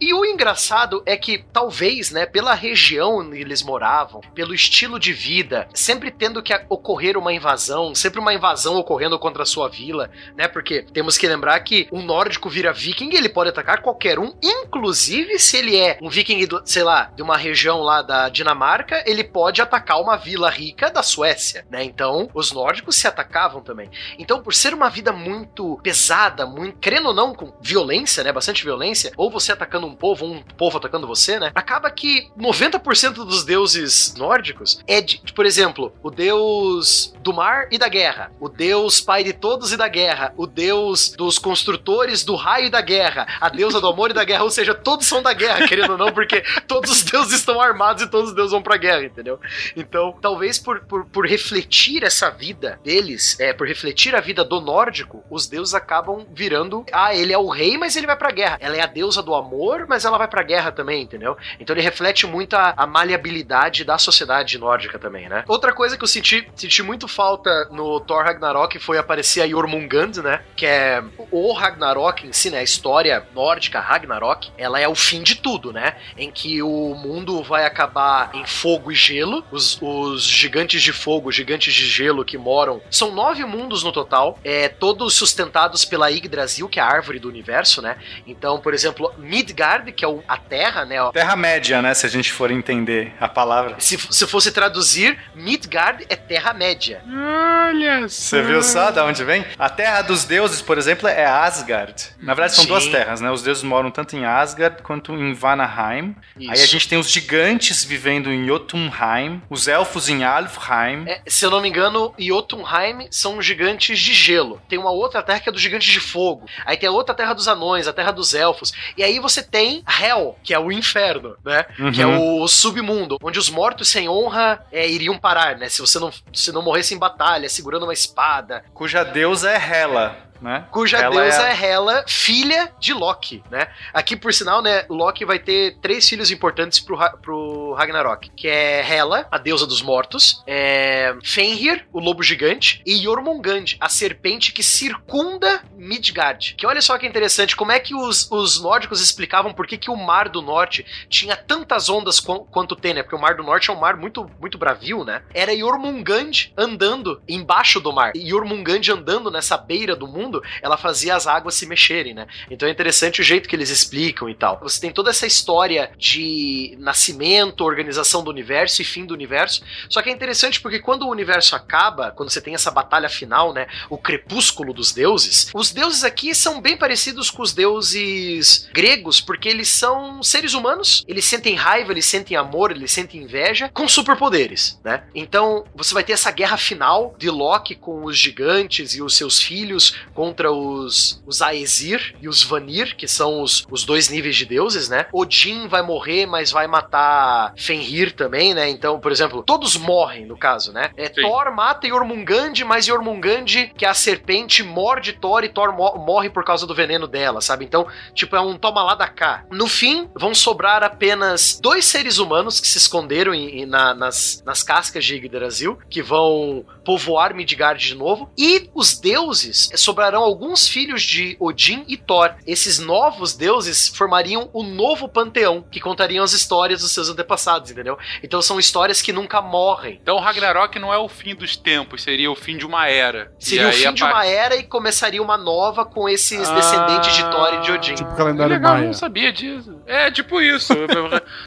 E o engraçado é que, talvez, né, pela região onde eles moravam, pelo estilo de vida, sempre tendo que ocorrer uma invasão, sempre uma invasão ocorrendo contra a sua vila, né? Porque temos que lembrar que um nórdico vira viking, ele pode atacar qualquer um, inclusive se ele é um viking, do, sei lá, de uma região lá da Dinamarca, ele pode atacar uma vila rica da Suécia, né? Então, os nórdicos se atacavam também. Então, por ser uma vida muito pesada, muito, querendo ou não, com violência, né? Bastante violência, ou você atacando um povo, ou um povo atacando você, né? Acaba que 90% dos deuses nórdicos é de, de, por exemplo, o deus do mar e da guerra, o deus pai de todos e da guerra, o deus dos construtores do raio e da guerra, a deusa do amor e da guerra, ou seja, todos são da guerra, querendo ou não, porque todos os deuses estão armados e todos os deuses vão pra guerra, entendeu? Então, talvez por, por, por refletir essa vida deles, é, por refletir a vida do nórdico, os deuses acabam virando. Ah, ele é o rei, mas ele vai pra guerra. Ela é a deusa do amor, mas ela vai pra guerra também, entendeu? Então ele reflete muito a, a maleabilidade da sociedade nórdica também, né? Outra coisa que eu senti, senti muito falta no Thor Ragnarok foi aparecer a Jormungand, né? Que é o Ragnarok em si, né? A história nórdica, Ragnarok, ela é o fim de tudo, né? Em que o mundo vai acabar em fogo e gelo. Os, os gigantes de fogo, gigantes de gelo que moram. São nove mundos no total, é, todos sustentados pela Yggdrasil, que é a árvore do universo, né? Então, por exemplo, Midgard, que é o- a Terra, né? Terra-média, né? Se a gente for entender a palavra. Se, se fosse traduzir, Midgard é Terra-média. Olha Você viu só da onde vem? A terra dos deuses, por exemplo, é Asgard. Na verdade, são Sim. duas terras, né? Os deuses moram tanto em Asgard quanto em Vanaheim. Isso. Aí a gente tem os gigantes vivendo em Jotunheim, os elfos em Alfheim. É, se eu não me engano, Jotunheim são gigantes de gelo. Tem uma outra terra que é dos gigantes de fogo. Aí tem a outra terra dos anões, a terra dos elfos. E aí você tem Hell, que é o inferno, né? Que é o submundo, onde os mortos sem honra é, iriam parar, né? Se você não, se não morresse em batalha, segurando uma espada. Cuja deusa é Hela. Né? Cuja deusa é- é Hela, filha de Loki, né? Aqui, por sinal, né, Loki vai ter três filhos importantes pro, pro Ragnarok, que é Hela, a deusa dos mortos, é Fenrir, o lobo gigante, e Jormungand, a serpente que circunda Midgard. Que olha só que interessante, como é que os, os nórdicos explicavam por que, que o Mar do Norte tinha tantas ondas qu- quanto tem, né? Porque o Mar do Norte é um mar muito, muito bravio, né? Era Jormungand andando embaixo do mar. E Jormungand andando nessa beira do mundo, ela fazia as águas se mexerem, né? Então é interessante o jeito que eles explicam e tal. Você tem toda essa história de nascimento, organização do universo e fim do universo. Só que é interessante porque quando o universo acaba, quando você tem essa batalha final, né? O crepúsculo dos deuses, os deuses aqui são bem parecidos com os deuses gregos, porque eles são seres humanos, eles sentem raiva, eles sentem amor, eles sentem inveja, com superpoderes, né? Então você vai ter essa guerra final de Loki com os gigantes e os seus filhos contra os, os Aesir e os Vanir, que são os, os dois níveis de deuses, né? Odin vai morrer, mas vai matar Fenrir também, né? Então, por exemplo, todos morrem no caso, né? É, Sim. Thor mata Jormungand, mas Jormungand, que é a serpente, morde Thor e Thor mo- morre por causa do veneno dela, sabe? Então, tipo, é um toma lá da cá. No fim, vão sobrar apenas dois seres humanos que se esconderam em- em- na- nas, nas cascas de Yggdrasil, que vão povoar Midgard de novo. E os deuses, eh, sobrarão alguns filhos de Odin e Thor. Esses novos deuses formariam o novo panteão, que contariam as histórias dos seus antepassados, entendeu? Então são histórias que nunca morrem. Então Ragnarok não é o fim dos tempos, seria o fim de uma era. Seria E o aí, fim de par- uma era e começaria uma nova com esses Ah. descendentes de Thor e de Odin. Tipo calendário legal, eu Maia. não sabia disso. É, tipo isso.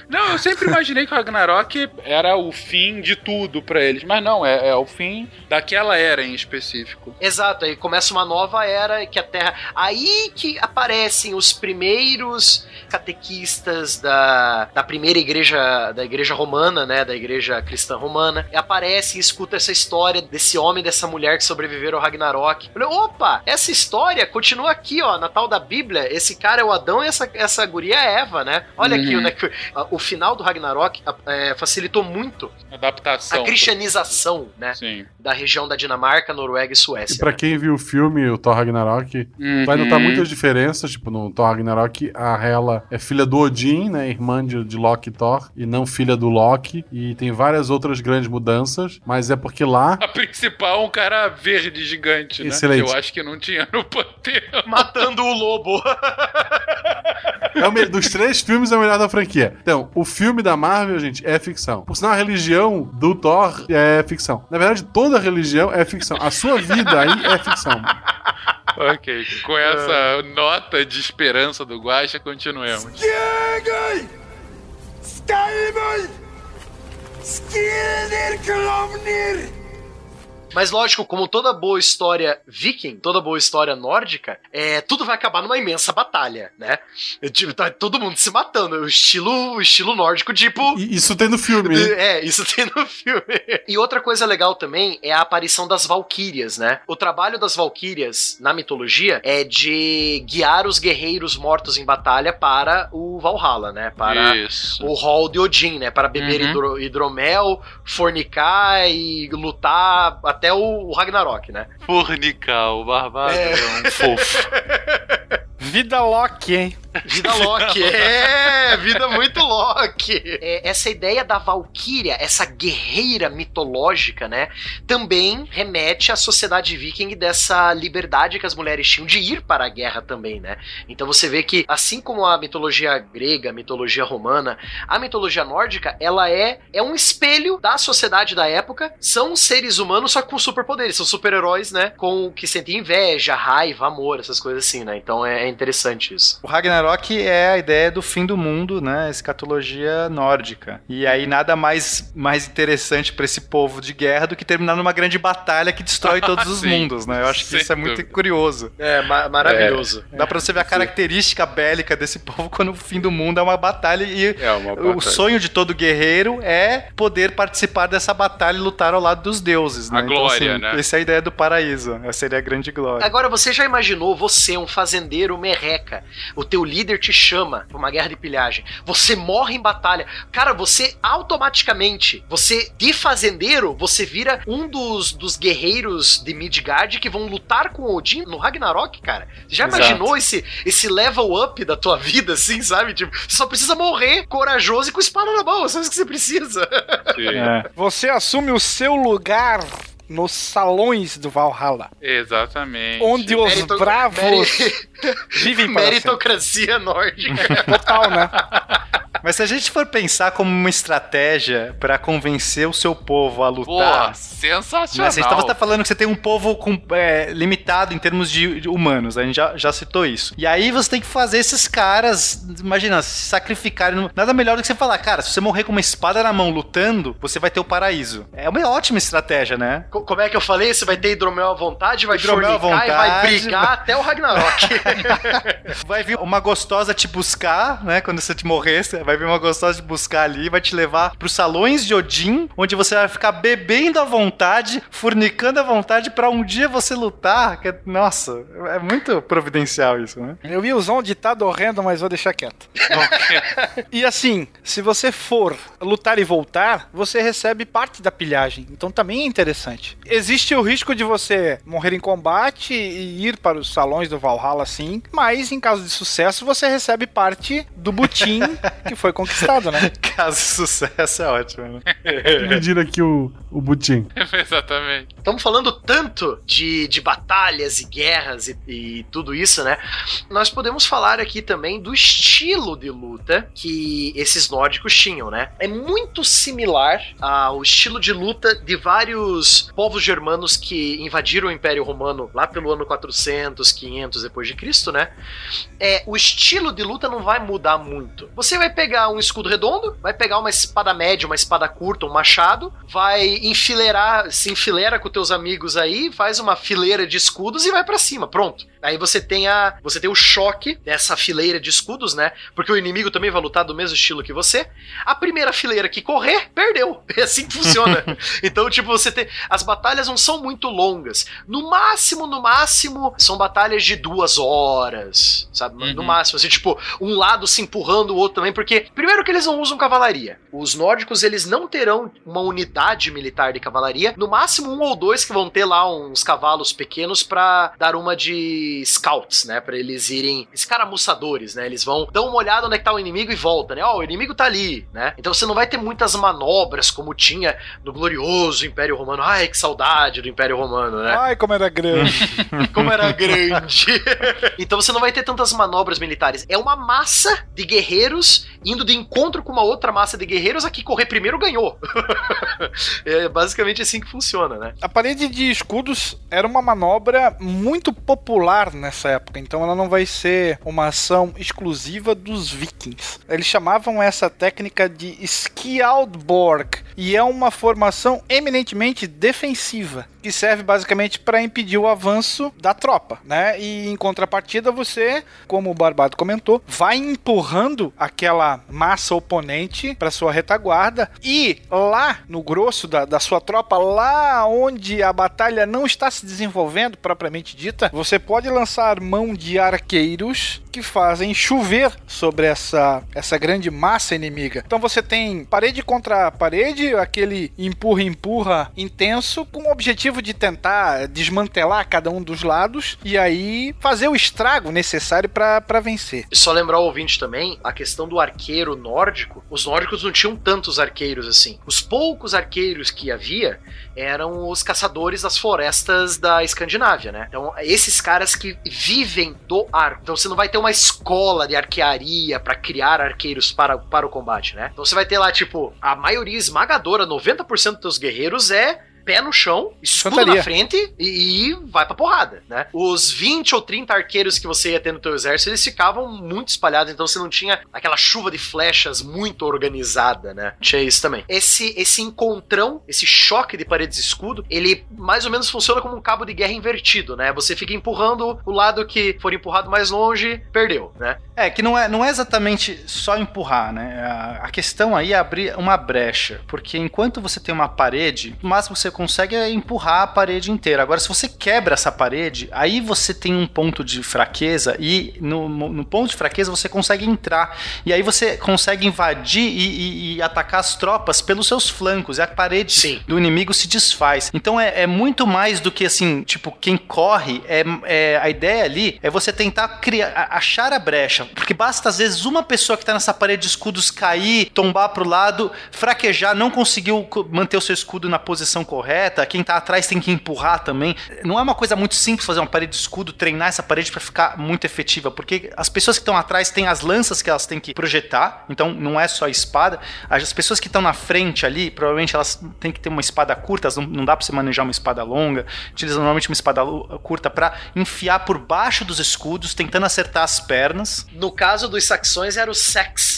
não, eu sempre imaginei que o Ragnarok era o fim de tudo pra eles. Mas não, é, é o fim daquela era em específico. Exato, aí começa uma nova era que a Terra. Aí que aparecem os primeiros catequistas da, da primeira igreja, da igreja romana, né? Da igreja cristã romana. E aparece e escuta essa história desse homem e dessa mulher que sobreviveram ao Ragnarok. Falei, opa, essa história continua aqui, ó, na tal da Bíblia. Esse cara é o Adão e essa, essa guria é a Eva, né? Olha aqui, Uhum. né? que O final do Ragnarok é, facilitou muito Adaptação. a cristianização, né? Sim. Da região da Dinamarca, Noruega e Suécia. E pra quem viu o filme, o Thor Ragnarok, Uhum. vai notar muitas diferenças. Tipo, no Thor Ragnarok, a Hela é filha do Odin, né? Irmã de, de Loki e Thor, e não filha do Loki. E tem várias outras grandes mudanças, mas é porque lá. A principal é um cara verde gigante, né? Excelente. Que eu acho que não tinha no panteão. Matando o lobo. É o me- dos três filmes é o melhor da franquia. Então, o filme da Marvel, gente, é ficção. Por sinal, a religião do Thor é ficção. Na verdade, toda religião é ficção. A sua vida aí é ficção. *laughs* ok, com essa nota de esperança do Guaxa, continuemos. Skalmul! Skildir Klovnir! Mas lógico, como toda boa história viking, toda boa história nórdica, é, tudo vai acabar numa imensa batalha, né? Tipo, tá todo mundo se matando. O estilo, o estilo nórdico, tipo. Isso tem no filme, né? É, isso tem no *laughs* filme. E outra coisa legal também é a aparição das valquírias, né? O trabalho das valquírias na mitologia é de guiar os guerreiros mortos em batalha para o Valhalla, né? Para Isso. o hall de Odin, né? Para beber Uhum. hidro- hidromel, fornicar e lutar até o Ragnarok, né? Fornicar, o barbado É. é um fofo. *laughs* Vida Loki, hein? Vida Loki, *laughs* é, vida muito Loki. É, essa ideia da Valkyria, essa guerreira mitológica, né, também remete à sociedade viking dessa liberdade que as mulheres tinham de ir para a guerra também, né? Então você vê que, assim como a mitologia grega, a mitologia romana, a mitologia nórdica, ela é, é um espelho da sociedade da época. São seres humanos, só que com superpoderes. São super-heróis, né? Com que sentem inveja, raiva, amor, essas coisas assim, né? Então é, é interessante isso. O Ragnarok é a ideia do fim do mundo, né? Escatologia nórdica. E aí nada mais, mais interessante pra esse povo de guerra do que terminar numa grande batalha que destrói *laughs* todos os Sim, mundos, né? Eu acho que sem isso é muito dúvida. curioso. É, ma- maravilhoso. Dá pra você ver a característica bélica desse povo quando o fim do mundo é uma batalha e É uma o batalha. sonho de todo guerreiro é poder participar dessa batalha e lutar ao lado dos deuses, né? A glória, né? Essa é a ideia do paraíso. Essa seria a grande glória. Agora, você já imaginou você, um fazendeiro merreca, o teu líder te chama pra uma guerra de pilhagem. Você morre em batalha. Cara, você automaticamente, você de fazendeiro, você vira um dos, dos guerreiros de Midgard que vão lutar com Odin no Ragnarok, cara. Já Exato. imaginou esse, esse level up da tua vida, assim, sabe? Tipo, você só precisa morrer corajoso e com espada na mão, só isso que você precisa. É. Você assume o seu lugar nos salões do Valhalla, Exatamente. onde os Merito- bravos meri- *laughs* vivem para sempre. Meritocracia nórdica. Total, né? Mas se a gente for pensar como uma estratégia pra convencer o seu povo a Pô, lutar. sensacional. Né? Você estava tá falando que você tem um povo com- é, limitado em termos de, de humanos, a gente já, já citou isso. E aí você tem que fazer esses caras, imagina, se sacrificarem. Nada melhor do que você falar, cara, se você morrer com uma espada na mão lutando, você vai ter o paraíso. É uma ótima estratégia, né? Co- Como é que eu falei? Você vai ter hidromel à vontade, vai Hidromel à fornicar e vai vontade, brigar até o Ragnarok. *laughs* Vai vir uma gostosa te buscar, né? Quando você te morrer, vai vir uma gostosa te buscar ali, vai te levar pros salões de Odin, onde você vai ficar bebendo à vontade, fornicando à vontade pra um dia você lutar. Que, é- nossa, é muito providencial isso, né? Eu ia usar um ditado horrendo, mas vou deixar quieto. *laughs* e assim, se você for lutar e voltar, você recebe parte da pilhagem. Então também é interessante. Existe o risco de você morrer em combate e ir para os salões do Valhalla, sim. Mas em caso de sucesso, você recebe parte do butim *laughs* que foi conquistado, né? *laughs* Caso de sucesso é ótimo, né? *laughs* Dividir aqui o, o butim. Exatamente. Estamos falando tanto de, de batalhas e guerras e, e tudo isso, né? Nós podemos falar aqui também do estilo de luta que esses nórdicos tinham, né? É muito similar ao estilo de luta de vários povos germanos que invadiram o Império Romano lá pelo ano 400, 500 depois de Cristo, né? É, o estilo de luta não vai mudar muito. Você vai pegar um escudo redondo, vai pegar uma espada média, uma espada curta, um machado, vai enfileirar, se enfileira com teus amigos aí, faz uma fileira de escudos e vai pra cima, pronto. Aí você tem a, você tem o choque dessa fileira de escudos, né? Porque o inimigo também vai lutar do mesmo estilo que você. A primeira fileira que correr, perdeu. *laughs* É assim que funciona. *laughs* então, tipo, você tem as batalhas não são muito longas. No máximo, no máximo, são batalhas de duas horas, sabe? No Uhum. máximo, assim, tipo, um lado se empurrando o outro também, porque primeiro que eles não usam cavalaria. Os nórdicos, eles não terão uma unidade militar de cavalaria, no máximo um ou dois que vão ter lá uns cavalos pequenos pra dar uma de scouts, né, Pra eles irem escaramuçadores, né? Eles vão dar uma olhada onde é que tá o inimigo e volta, né? Ó, o inimigo tá ali, né? Então você não vai ter muitas manobras como tinha no glorioso Império Romano. Ai, que saudade do Império Romano, né? Ai, como era grande. *laughs* Como era grande. *laughs* então você não vai ter tantas manobras militares. É uma massa de guerreiros indo de encontro com uma outra massa de guerreiros. A que correr primeiro ganhou. *laughs* é basicamente assim que funciona, né? A parede de escudos era uma manobra muito popular nessa época, então ela não vai ser uma ação exclusiva dos vikings. Eles chamavam essa técnica de Skjaldborg e é uma formação eminentemente defensiva que serve basicamente para impedir o avanço da tropa, né? E em contrapartida você, como o Barbado comentou, vai empurrando aquela massa oponente para sua retaguarda e lá no grosso da, da sua tropa, lá onde a batalha não está se desenvolvendo propriamente dita, você pode lançar mão de arqueiros que fazem chover sobre essa, essa grande massa inimiga. Então você tem parede contra parede, aquele empurra-empurra intenso, com o objetivo de tentar desmantelar cada um dos lados e aí fazer o estrago necessário para vencer. Só lembrar o ouvinte também, a questão do arqueiro nórdico. Os nórdicos não tinham tantos arqueiros assim. Os poucos arqueiros que havia eram os caçadores das florestas da Escandinávia, né? Então, esses caras que vivem do ar. Então, você não vai ter uma escola de arquearia para criar arqueiros para, para o combate, né? Então, você vai ter lá, tipo, a maioria esmagadora, 90% dos teus guerreiros é pé no chão, escudo na frente e, e vai pra porrada, né? Os 20 ou 30 arqueiros que você ia ter no teu exército, eles ficavam muito espalhados, então você não tinha aquela chuva de flechas muito organizada, né? Tinha isso também. Esse, esse encontrão, esse choque de paredes e escudo, ele mais ou menos funciona como um cabo de guerra invertido, né? Você fica empurrando o lado que for empurrado mais longe, perdeu, né? É, que não é, não é exatamente só empurrar, né? A, a questão aí é abrir uma brecha, porque enquanto você tem uma parede, o máximo que você consegue é empurrar a parede inteira. Agora, se você quebra essa parede, aí você tem um ponto de fraqueza e no, no ponto de fraqueza você consegue entrar. E aí você consegue invadir e, e, e atacar as tropas pelos seus flancos. E a parede Sim. do inimigo se desfaz. Então é, é muito mais do que assim, tipo, quem corre, é, é a ideia ali é você tentar criar, achar a brecha. Porque basta às vezes uma pessoa que tá nessa parede de escudos cair, tombar pro lado, fraquejar, não conseguiu co- manter o seu escudo na posição correta. Quem tá atrás tem que empurrar também. Não é uma coisa muito simples fazer uma parede de escudo, treinar essa parede pra ficar muito efetiva, porque as pessoas que estão atrás têm as lanças que elas têm que projetar, então não é só a espada. As pessoas que estão na frente ali, provavelmente elas têm que ter uma espada curta, não, dá pra você manejar uma espada longa. Utilizam normalmente uma espada curta pra enfiar por baixo dos escudos, tentando acertar as pernas. No caso dos saxões era o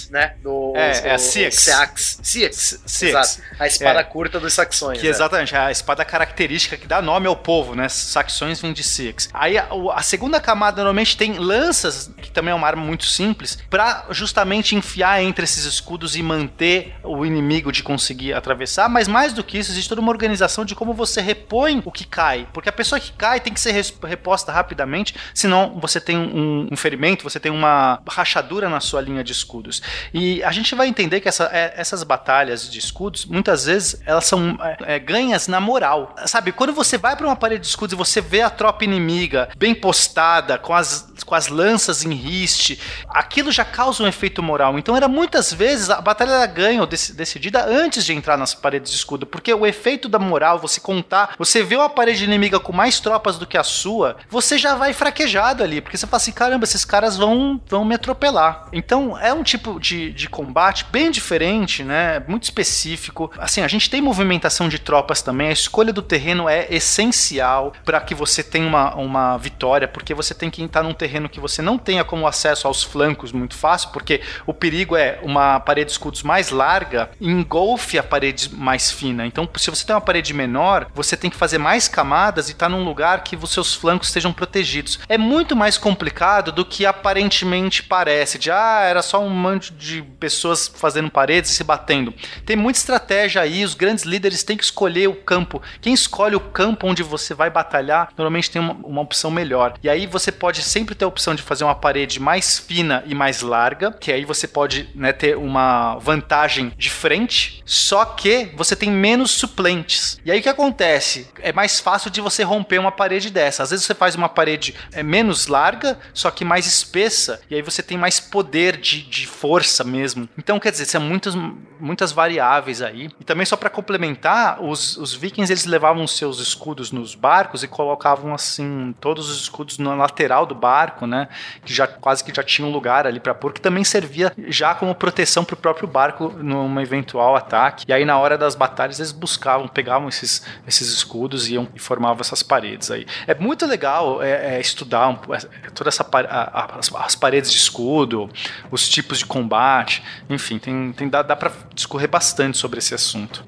né? Do, É, é a o Seax. Seax. Seax. Exato. A espada É. curta dos saxões. Que é. exatamente, a espada característica que dá nome ao povo, né? Saxões vem de Six. Aí a, a segunda camada normalmente tem lanças, que também é uma arma muito simples, pra justamente enfiar entre esses escudos e manter o inimigo de conseguir atravessar. Mas mais do que isso, existe toda uma organização de como você repõe o que cai. Porque a pessoa que cai tem que ser reposta rapidamente, senão você tem um, um ferimento, você tem uma rachadura na sua linha de escudos. E a gente vai entender que essa- é- essas batalhas de escudos, muitas vezes, elas são é, é, ganhas na moral. Sabe, quando você vai pra uma parede de escudos e você vê a tropa inimiga bem postada, com as, com as lanças em riste, aquilo já causa um efeito moral. Então, era muitas vezes a batalha era ganha ou dec- decidida antes de entrar nas paredes de escudo, porque o efeito da moral, você contar, você vê uma parede inimiga com mais tropas do que a sua, você já vai fraquejado ali, porque você fala assim: caramba, esses caras vão, vão me atropelar. Então, é um tipo de, de combate bem diferente, né? Muito específico. Assim, a gente tem movimentação de tropas também, a escolha do terreno é essencial para que você tenha uma, uma vitória, porque você tem que estar num terreno que você não tenha como acesso aos flancos muito fácil, porque o perigo é uma parede de escudos mais larga engolfe a parede mais fina. Então, se você tem uma parede menor, você tem que fazer mais camadas e estar num lugar que os seus flancos estejam protegidos. É muito mais complicado do que aparentemente parece, de ah, era só um monte de pessoas fazendo paredes e se batendo. Tem muita estratégia aí, os grandes líderes têm que escolher o campo. Quem escolhe o campo onde você vai batalhar, normalmente tem uma, uma opção melhor. E aí você pode sempre ter a opção de fazer uma parede mais fina e mais larga, que aí você pode né, ter uma vantagem de frente, só que você tem menos suplentes. E aí o que acontece? É mais fácil de você romper uma parede dessa. Às vezes você faz uma parede é, menos larga, só que mais espessa, e aí você tem mais poder de, de força mesmo. Então, quer dizer, são muitas, muitas variáveis aí. E também só para complementar, os, os vikings eles levavam seus escudos nos barcos e colocavam assim todos os escudos na lateral do barco, né? Que já quase que já tinha um lugar ali para pôr, que também servia já como proteção para o próprio barco num eventual ataque. E aí na hora das batalhas eles buscavam, pegavam esses, esses escudos e iam e formavam essas paredes aí. É muito legal é, é, estudar um, é, toda essa a- a- as, as paredes de escudo, os tipos de combate, enfim, tem, tem dá, dá para discorrer bastante sobre esse assunto.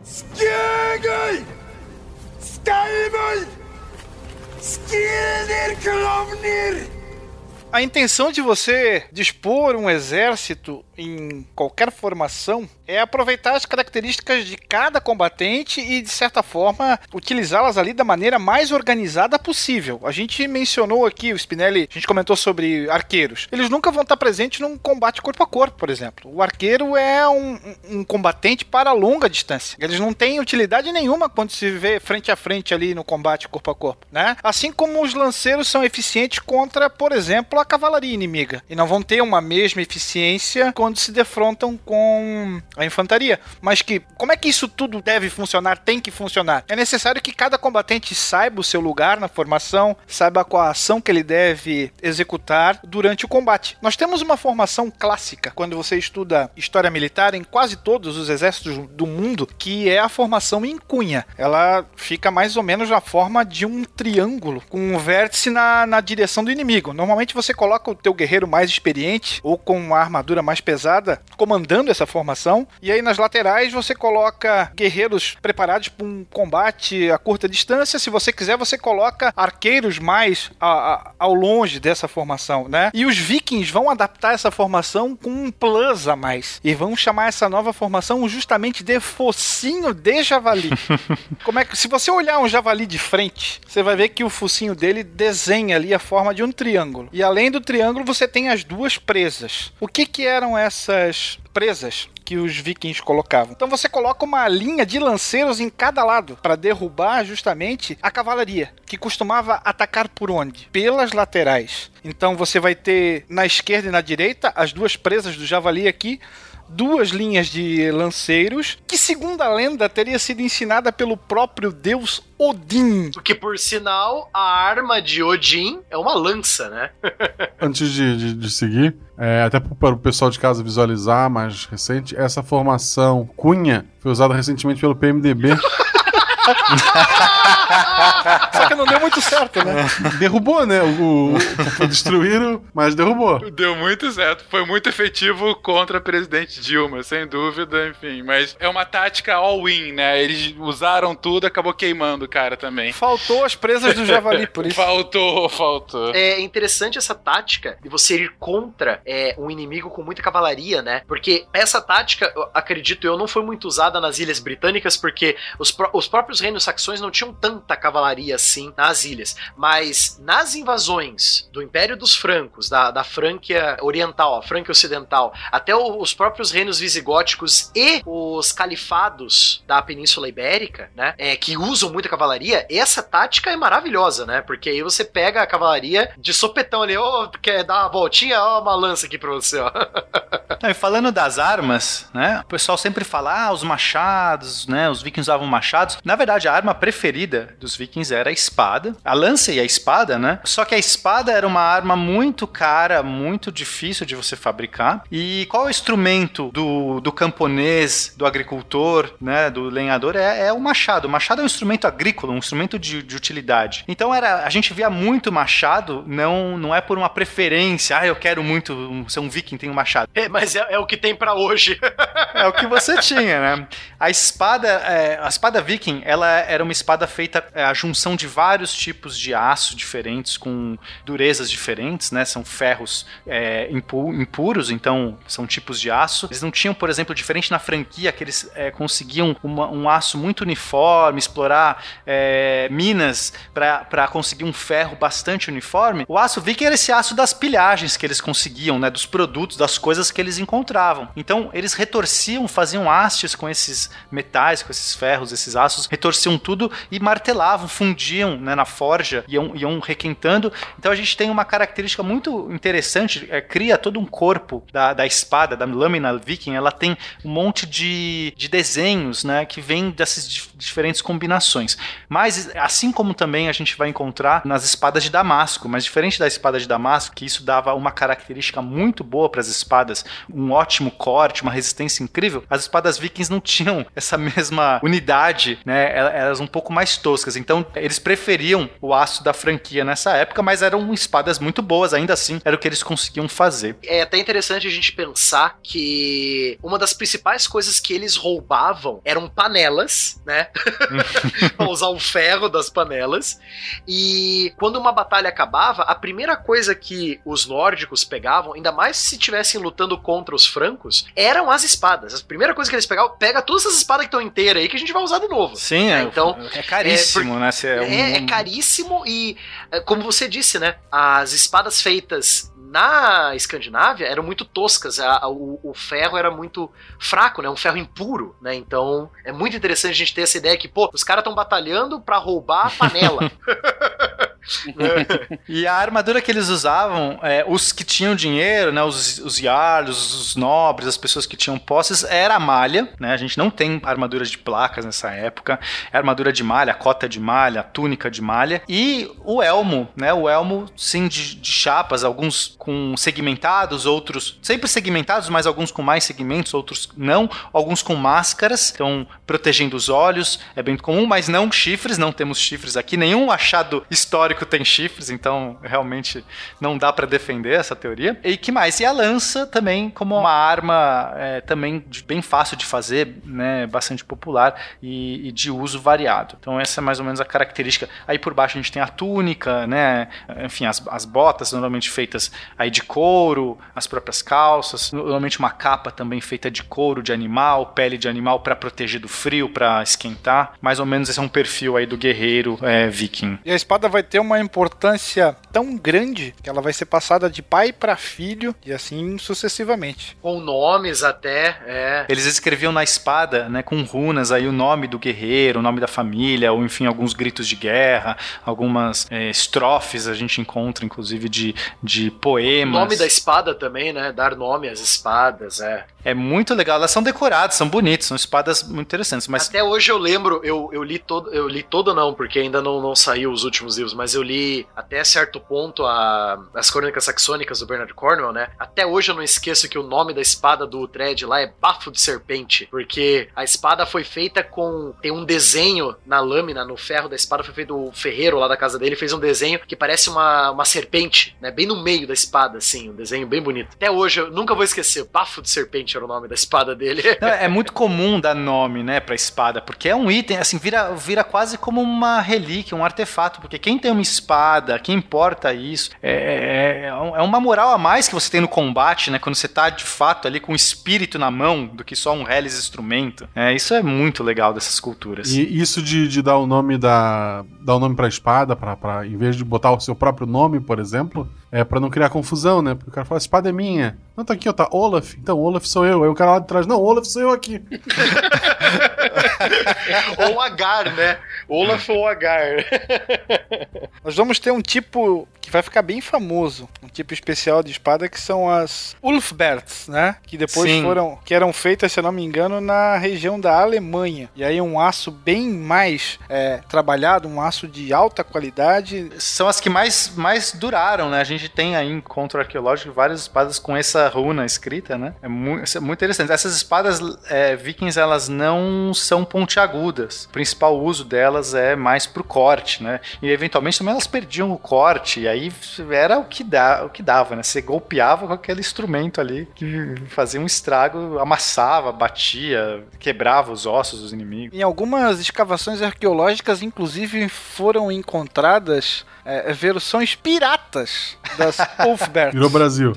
A intenção de você dispor um exército em qualquer formação é aproveitar as características de cada combatente e, de certa forma, utilizá-las ali da maneira mais organizada possível. A gente mencionou aqui, o Spinelli, a gente comentou sobre arqueiros. Eles nunca vão estar presentes num combate corpo a corpo, por exemplo. O arqueiro é um, um combatente para longa distância. Eles não têm utilidade nenhuma quando se vê frente a frente ali no combate corpo a corpo, né? Assim como os lanceiros são eficientes contra, por exemplo, a cavalaria inimiga. E não vão ter uma mesma eficiência quando se defrontam com a infantaria. Mas que, como é que isso tudo deve funcionar, tem que funcionar? É necessário que cada combatente saiba o seu lugar na formação, saiba qual a ação que ele deve executar durante o combate. Nós temos uma formação clássica quando você estuda história militar em quase todos os exércitos do mundo, que é a formação em cunha. Ela fica mais ou menos na forma de um triângulo, com um vértice na, na direção do inimigo. Normalmente você coloca o teu guerreiro mais experiente ou com uma armadura mais pesada comandando essa formação formação. E aí nas laterais você coloca guerreiros preparados para um combate a curta distância. Se você quiser, você coloca arqueiros mais a, a, ao longe dessa formação, né? E os vikings vão adaptar essa formação com um plus a mais. E vão chamar essa nova formação justamente de focinho de javali. *laughs* Como é que se você olhar um javali de frente, você vai ver que o focinho dele desenha ali a forma de um triângulo. E além do triângulo, você tem as duas presas. O que que eram essas presas que os vikings colocavam. Então você coloca uma linha de lanceiros em cada lado para derrubar justamente a cavalaria, que costumava atacar por onde? Pelas laterais. Então você vai ter na esquerda e na direita as duas presas do javali aqui duas linhas de lanceiros, que segundo a lenda teria sido ensinada pelo próprio deus Odin. Porque, por sinal, a arma de Odin é uma lança, né? *laughs* Antes de, de, de seguir, é, até para o pessoal de casa visualizar mais recente, essa formação cunha foi usada recentemente pelo PMDB. *laughs* *laughs* Só que não deu muito certo, né? derrubou, né? O, o, destruíram, mas derrubou. Deu muito certo. Foi muito efetivo contra a presidente Dilma, sem dúvida, enfim. Mas é uma tática all-in, né? Eles usaram tudo, acabou queimando o cara também. Faltou as presas do javali, por isso. Faltou, faltou. É interessante essa tática de você ir contra é, um inimigo com muita cavalaria, né? Porque essa tática, eu acredito eu, não foi muito usada nas Ilhas Britânicas, porque os, pró os próprios reinos saxões não tinham tanta cavalaria assim nas ilhas. Mas nas invasões do Império dos Francos, da, da Frânquia Oriental, a Frânquia Ocidental, até os próprios reinos visigóticos e os califados da Península Ibérica, né? É, que usam muita cavalaria, essa tática é maravilhosa, né? Porque aí você pega a cavalaria de sopetão ali, ó, oh, quer dar uma voltinha, ó, uma lança aqui pra você, ó. *laughs* Não, e falando das armas, né? O pessoal sempre fala, ah, os machados, né? Os vikings usavam machados. Na verdade, a arma preferida dos vikings era a espada. A lança e a espada, né? Só que a espada era uma arma muito cara, muito difícil de você fabricar. E qual é o instrumento do, do camponês, do agricultor, né? Do lenhador? É, é o machado. O machado é um instrumento agrícola, um instrumento de, de utilidade. Então era, a gente via muito machado, não, não é por uma preferência, ah, eu quero muito ser um viking, tem um machado. É, mas é, é o que tem para hoje. é o que você tinha, né? A espada, é, a espada viking, ela era uma espada feita é, a junção de vários tipos de aço diferentes, com durezas diferentes, né? São ferros é, impu impuros, então são tipos de aço. Eles não tinham, por exemplo, diferente na franquia, que eles é, conseguiam uma, um aço muito uniforme, explorar é, minas para conseguir um ferro bastante uniforme. O aço viking era esse aço das pilhagens que eles conseguiam, né? Dos produtos, das coisas que eles encontravam. Então eles retorciam, faziam hastes com esses metais, com esses ferros, esses aços, retorciam tudo e martelavam, fundiam né, na forja, iam, iam requentando. Então a gente tem uma característica muito interessante, é, cria todo um corpo da, da espada, da lâmina viking, ela tem um monte de, de desenhos né, que vêm dessas diferentes combinações. Mas assim como também a gente vai encontrar nas espadas de Damasco, mas diferente da espada de Damasco, que isso dava uma característica muito boa para as espadas, um ótimo corte, uma resistência incrível, as espadas vikings não tinham essa mesma unidade, né? Elas um pouco mais toscas. Então, eles preferiam o aço da franquia nessa época, mas eram espadas muito boas, ainda assim, era o que eles conseguiam fazer. É até interessante a gente pensar que uma das principais coisas que eles roubavam eram panelas, né? *laughs* pra usar o ferro das panelas. E quando uma batalha acabava, a primeira coisa que os nórdicos pegavam, ainda mais se estivessem lutando contra os francos, eram as espadas. A primeira coisa que eles pegavam, pega todas essas espadas que estão inteiras aí que a gente vai usar de novo. Sim, é, então é caríssimo, é, né? É, um... é, é, caríssimo e, é, como você disse, né? As espadas feitas na Escandinávia eram muito toscas, a, a, o, o, ferro era muito fraco, né? Um ferro impuro, né? Então é muito interessante a gente ter essa ideia que, pô, os caras estão batalhando para roubar a panela. *laughs* *laughs* e a armadura que eles usavam, é, os que tinham dinheiro, né, os, os jarlos, os nobres, as pessoas que tinham posses, era a malha, né? A gente não tem armaduras de placas nessa época. É armadura de malha, cota de malha, túnica de malha e o elmo, né? O elmo sim de, de chapas, alguns com segmentados, outros sempre segmentados, mas alguns com mais segmentos, outros não, alguns com máscaras, então protegendo os olhos, é bem comum, mas não chifres, não temos chifres aqui, nenhum achado histórico histórico tem chifres, então realmente não dá pra defender essa teoria. E que mais? E a lança também como uma arma é, também de- bem fácil de fazer, né, bastante popular e, e de uso variado. Então essa é mais ou menos a característica. Aí por baixo a gente tem a túnica, né, enfim, as, as botas normalmente feitas aí de couro, as próprias calças, normalmente uma capa também feita de couro de animal, pele de animal para proteger do frio, para esquentar. Mais ou menos esse é um perfil aí do guerreiro é, viking. E a espada vai ter uma importância tão grande que ela vai ser passada de pai para filho e assim sucessivamente. Com nomes até, é. Eles escreviam na espada, né, com runas aí o nome do guerreiro, o nome da família, ou enfim, alguns gritos de guerra, algumas é, estrofes a gente encontra, inclusive, de, de O poemas. nome da espada também, né? Dar nome às espadas, é. É muito legal, elas são decoradas, são bonitas, são espadas muito interessantes, mas Até hoje eu lembro, eu, eu li todo, eu li todo não, porque ainda não, não saiu os últimos livros, mas eu li até certo ponto a, as crônicas saxônicas do Bernard Cornwell, né? Até hoje eu não esqueço que o nome da espada do Thread lá é Bafo de Serpente, porque a espada foi feita com tem um desenho na lâmina, no ferro da espada foi feito o ferreiro lá da casa dele fez um desenho que parece uma, uma serpente, né? Bem no meio da espada, assim, um desenho bem bonito. Até hoje eu nunca vou esquecer, Bafo de Serpente era o nome da espada dele. Não, é muito comum dar nome, né, pra espada, porque é um item, assim, vira, vira quase como uma relíquia, um artefato, porque quem tem uma espada, quem importa isso, é, é, é é uma moral a mais que você tem no combate, né, quando você tá de fato ali com o espírito na mão, do que só um reles instrumento. É, isso é muito legal dessas culturas. E isso de, de dar o nome da. dar o nome pra espada, pra, pra, em vez de botar o seu próprio nome, por exemplo, é pra não criar confusão, né? Porque o cara fala, espada é minha. Não, tá aqui, ó, tá Olaf. Então, Olaf sou eu. Aí o cara lá de trás, não, Olaf sou eu aqui. *laughs* ou Agar, né? Olaf ou Agar. *laughs* Nós vamos ter um tipo que vai ficar bem famoso, um tipo especial de espada que são as Ulfberts, né? Que depois Sim. foram, que eram feitas, se eu não me engano, na região da Alemanha. E aí um aço bem mais é, trabalhado, um aço de alta qualidade. São as que mais, mais duraram, né? A gente tem aí em encontro arqueológico várias espadas com essa runa escrita, né? É muito, é muito interessante. Essas espadas é, vikings, elas não são pontiagudas. O principal uso delas é mais pro corte, né? E eventualmente também elas perdiam o corte, e aí era o que, dá, o que dava, né? Você golpeava com aquele instrumento ali que fazia um estrago, amassava, batia, quebrava os ossos dos inimigos. Em algumas escavações arqueológicas, inclusive, foram encontradas é, versões piratas das *laughs* Ulfberts. Virou Brasil.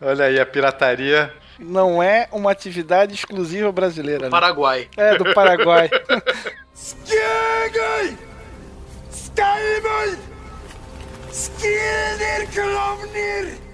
Olha aí a pirataria Não é uma atividade exclusiva brasileira, né? Paraguai. É, do Paraguai. *laughs* Skjøgøy! Skarvøy! Skjeder klovner!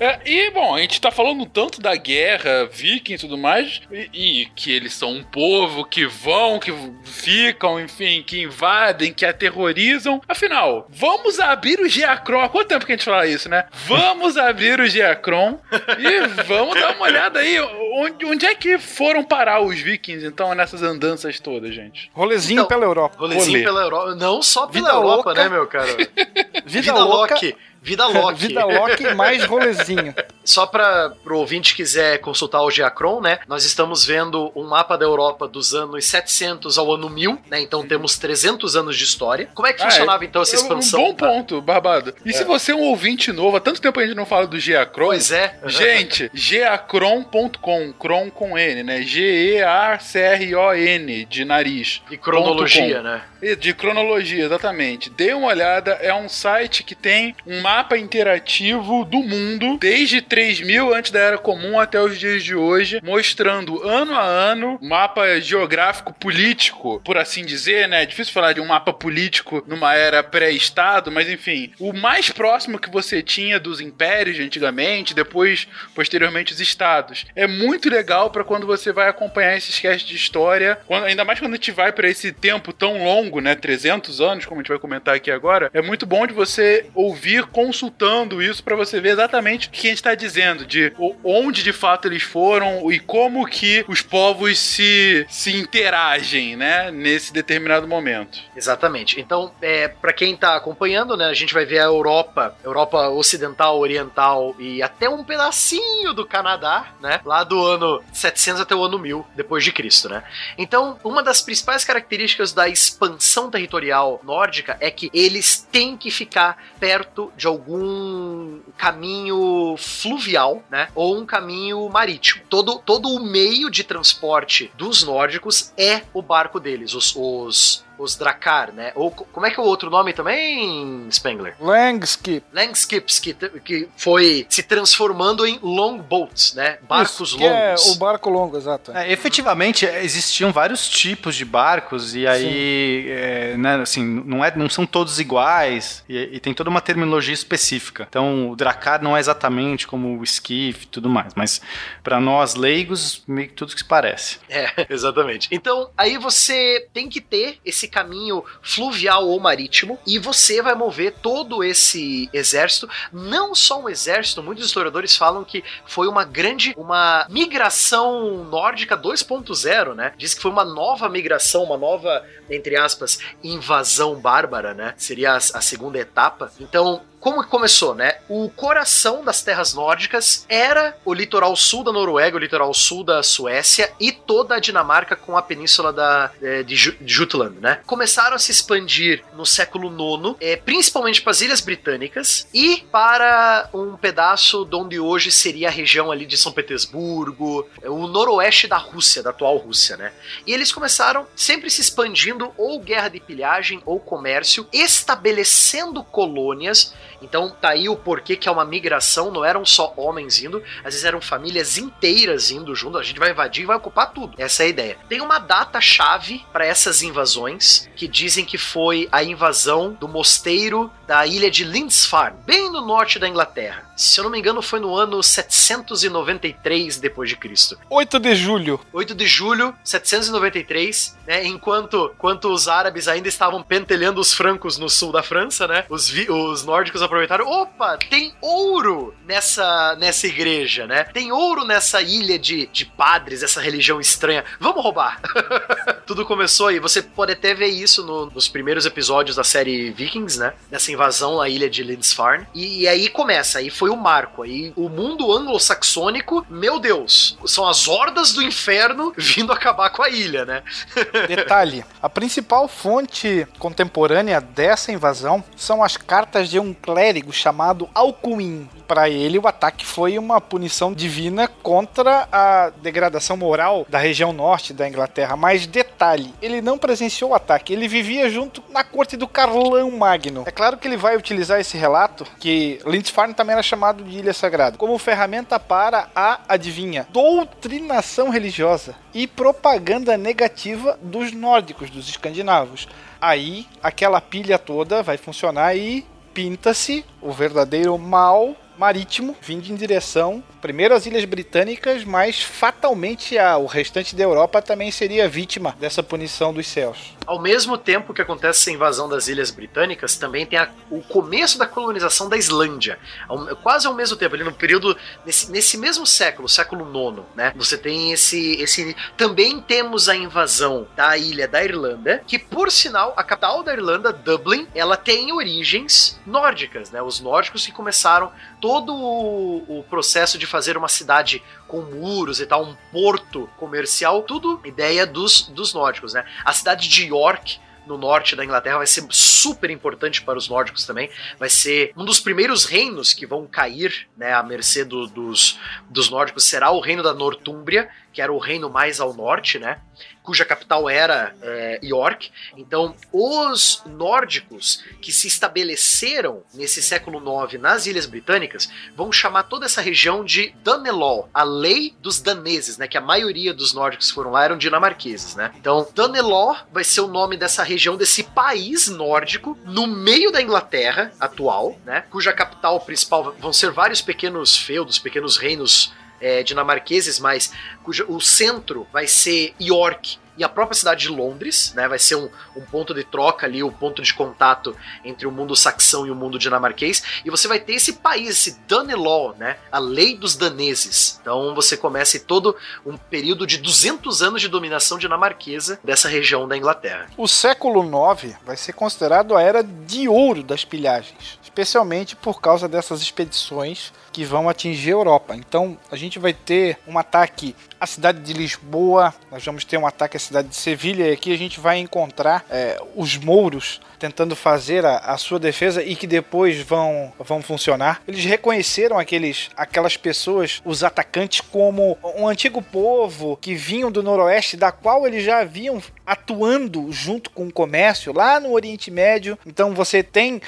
É, e, bom, a gente tá falando tanto da guerra viking e tudo mais, e, e que eles são um povo que vão, que ficam, enfim, que invadem, que aterrorizam. Afinal, vamos abrir o Geacron. Há quanto tempo que a gente fala isso, né? Vamos abrir o Geacron e vamos dar uma olhada aí. Onde, onde é que foram parar os vikings, então, nessas andanças todas, gente? Rolezinho Então, pela Europa. Rolezinho Rolê. pela Europa. Não só pela Vida Europa, louca. né, meu cara? *laughs* Vida, Vida louca. Loki. Vida *laughs* Loki. Vida Loki mais rolezinho. Só para o ouvinte que quiser consultar o Geacron, né? Nós estamos vendo um mapa da Europa dos anos 700 ao ano 1000, né? Então temos 300 anos de história. Como é que Ah, funcionava então essa É expansão? Um bom ponto, Barbado. E se você é um ouvinte novo, há tanto tempo a gente não fala do Geacron. Pois é. Gente, *laughs* geacron.com, cron com N, né? G-E-A-C-R-O-N, de nariz. E cronologia, né? E De cronologia, exatamente. Dê uma olhada, é um site que tem um mapa interativo do mundo desde 3000 antes da Era Comum até os dias de hoje, mostrando ano a ano mapa geográfico político, por assim dizer, né? É difícil falar de um mapa político numa era pré-estado, mas enfim, o mais próximo que você tinha dos impérios de antigamente, depois posteriormente os estados. É muito legal para quando você vai acompanhar esses casts de história, quando- ainda mais quando a gente vai para esse tempo tão longo, né, 300 anos, como a gente vai comentar aqui agora, é muito bom de você ouvir consultando isso para você ver exatamente o que a gente está dizendo, de onde de fato eles foram e como que os povos se, se interagem, né, nesse determinado momento. Exatamente. Então, é, para quem tá acompanhando, né, a gente vai ver a Europa, Europa ocidental, oriental e até um pedacinho do Canadá, né, lá do ano 700 até o ano 1000 depois de Cristo, né? Então, uma das principais características da expansão territorial nórdica é que eles têm que ficar perto de algum caminho fluvial, né, ou um caminho marítimo. Todo, todo o meio de transporte dos nórdicos é o barco deles, os, os os Dracar, né? Ou como é que é o outro nome também, Spengler? Langskip. Langskips, que, que foi se transformando em longboats, né? Barcos Isso, que longos. É o barco longo, exato. É, efetivamente, existiam vários tipos de barcos, e aí, é, né, assim, não, é, não são todos iguais, e, e, tem toda uma terminologia específica. Então, o Dracar não é exatamente como o Skiff e tudo mais, mas para nós leigos, meio que tudo que se parece. É, *laughs* exatamente. Então, aí você tem que ter esse caminho fluvial ou marítimo e você vai mover todo esse exército, não só um exército, muitos historiadores falam que foi uma grande uma migração nórdica 2.0, né? Diz que foi uma nova migração, uma nova, entre aspas, invasão bárbara, né? Seria a, a segunda etapa. Então, como que começou, né? O coração das terras nórdicas era o litoral sul da Noruega, o litoral sul da Suécia e toda a Dinamarca com a península da, é, de Jutland, né? Começaram a se expandir no século IX, é, principalmente para as Ilhas Britânicas e para um pedaço de onde hoje seria a região ali de São Petersburgo, é, o noroeste da Rússia, da atual Rússia, né? E eles começaram sempre se expandindo ou guerra de pilhagem ou comércio, estabelecendo colônias então tá aí o porquê que é uma migração, não eram só homens indo, às vezes eram famílias inteiras indo junto, a gente vai invadir e vai ocupar tudo. Essa é a ideia. Tem uma data chave para essas invasões, que dizem que foi a invasão do mosteiro da ilha de Lindisfarne, bem no norte da Inglaterra. Se eu não me engano, foi no ano 793 depois de Cristo. 8 de julho. 8 de julho, 793, né? Enquanto, enquanto os árabes ainda estavam pentelhando os francos no sul da França, né? Os, os nórdicos aproveitaram. Opa, tem ouro nessa, nessa igreja, né? Tem ouro nessa ilha de, de padres, essa religião estranha. Vamos roubar. *laughs* Tudo começou aí. Você pode até ver isso no, nos primeiros episódios da série Vikings, né? Nessa invasão à ilha de Lindisfarne. E, e aí começa. Aí foi o marco. Aí o mundo anglo-saxônico, meu Deus, são as hordas do inferno vindo acabar com a ilha, né? *laughs* Detalhe: a principal fonte contemporânea dessa invasão são as cartas de um clérigo chamado Alcuin. Para ele, o ataque foi uma punição divina contra a degradação moral da região norte da Inglaterra. Mas detalhe: ele não presenciou o ataque, ele vivia junto na corte do Carlão Magno. É claro que ele vai utilizar esse relato, que Lindisfarne também era chamado de Ilha Sagrada, como ferramenta para a, adivinha, doutrinação religiosa e propaganda negativa dos nórdicos, dos escandinavos. Aí, aquela pilha toda vai funcionar e pinta-se o verdadeiro mal marítimo vindo em direção primeiro às Ilhas Britânicas, mas fatalmente a, o restante da Europa também seria vítima dessa punição dos céus. Ao mesmo tempo que acontece essa invasão das Ilhas Britânicas, também tem a, o começo da colonização da Islândia. Ao, quase ao mesmo tempo, ali no período, nesse, nesse mesmo século, século IX, né? Você tem esse, esse. Também temos a invasão da ilha da Irlanda, que por sinal, a capital da Irlanda, Dublin, ela tem origens nórdicas, né? Os nórdicos que começaram todo o, o processo de fazer uma cidade com muros e tal, um porto comercial, tudo ideia dos, dos nórdicos, né? A cidade de York no norte da Inglaterra vai ser super importante para os nórdicos também. Vai ser um dos primeiros reinos que vão cair, né, à mercê do, dos, dos nórdicos. Será o reino da Nortúmbria, que era o reino mais ao norte, né? cuja capital era é, York. Então, os nórdicos que se estabeleceram nesse século IX nas Ilhas Britânicas vão chamar toda essa região de Danelaw, a lei dos daneses, né? Que a maioria dos nórdicos que foram lá eram dinamarqueses, né? Então, Danelaw vai ser o nome dessa região, desse país nórdico, no meio da Inglaterra atual, né? Cuja capital principal vão ser vários pequenos feudos, pequenos reinos é, dinamarqueses, mas cujo, o centro vai ser York. E a própria cidade de Londres, né? Vai ser um, um ponto de troca ali, o um ponto de contato entre o mundo saxão e o mundo dinamarquês. E você vai ter esse país, esse Danelaw, né? A lei dos daneses. Então você começa todo um período de 200 anos de dominação dinamarquesa dessa região da Inglaterra. O século IX vai ser considerado a era de ouro das pilhagens, especialmente por causa dessas expedições que vão atingir a Europa. Então a gente vai ter um ataque à cidade de Lisboa, nós vamos ter um ataque à cidade de Sevilha, e aqui a gente vai encontrar é, os mouros tentando fazer a, a, sua defesa e que depois vão, vão funcionar. Eles reconheceram aqueles, aquelas pessoas, os atacantes, como um antigo povo que vinham do noroeste, da qual eles já haviam atuando junto com o comércio lá no Oriente Médio. Então você tem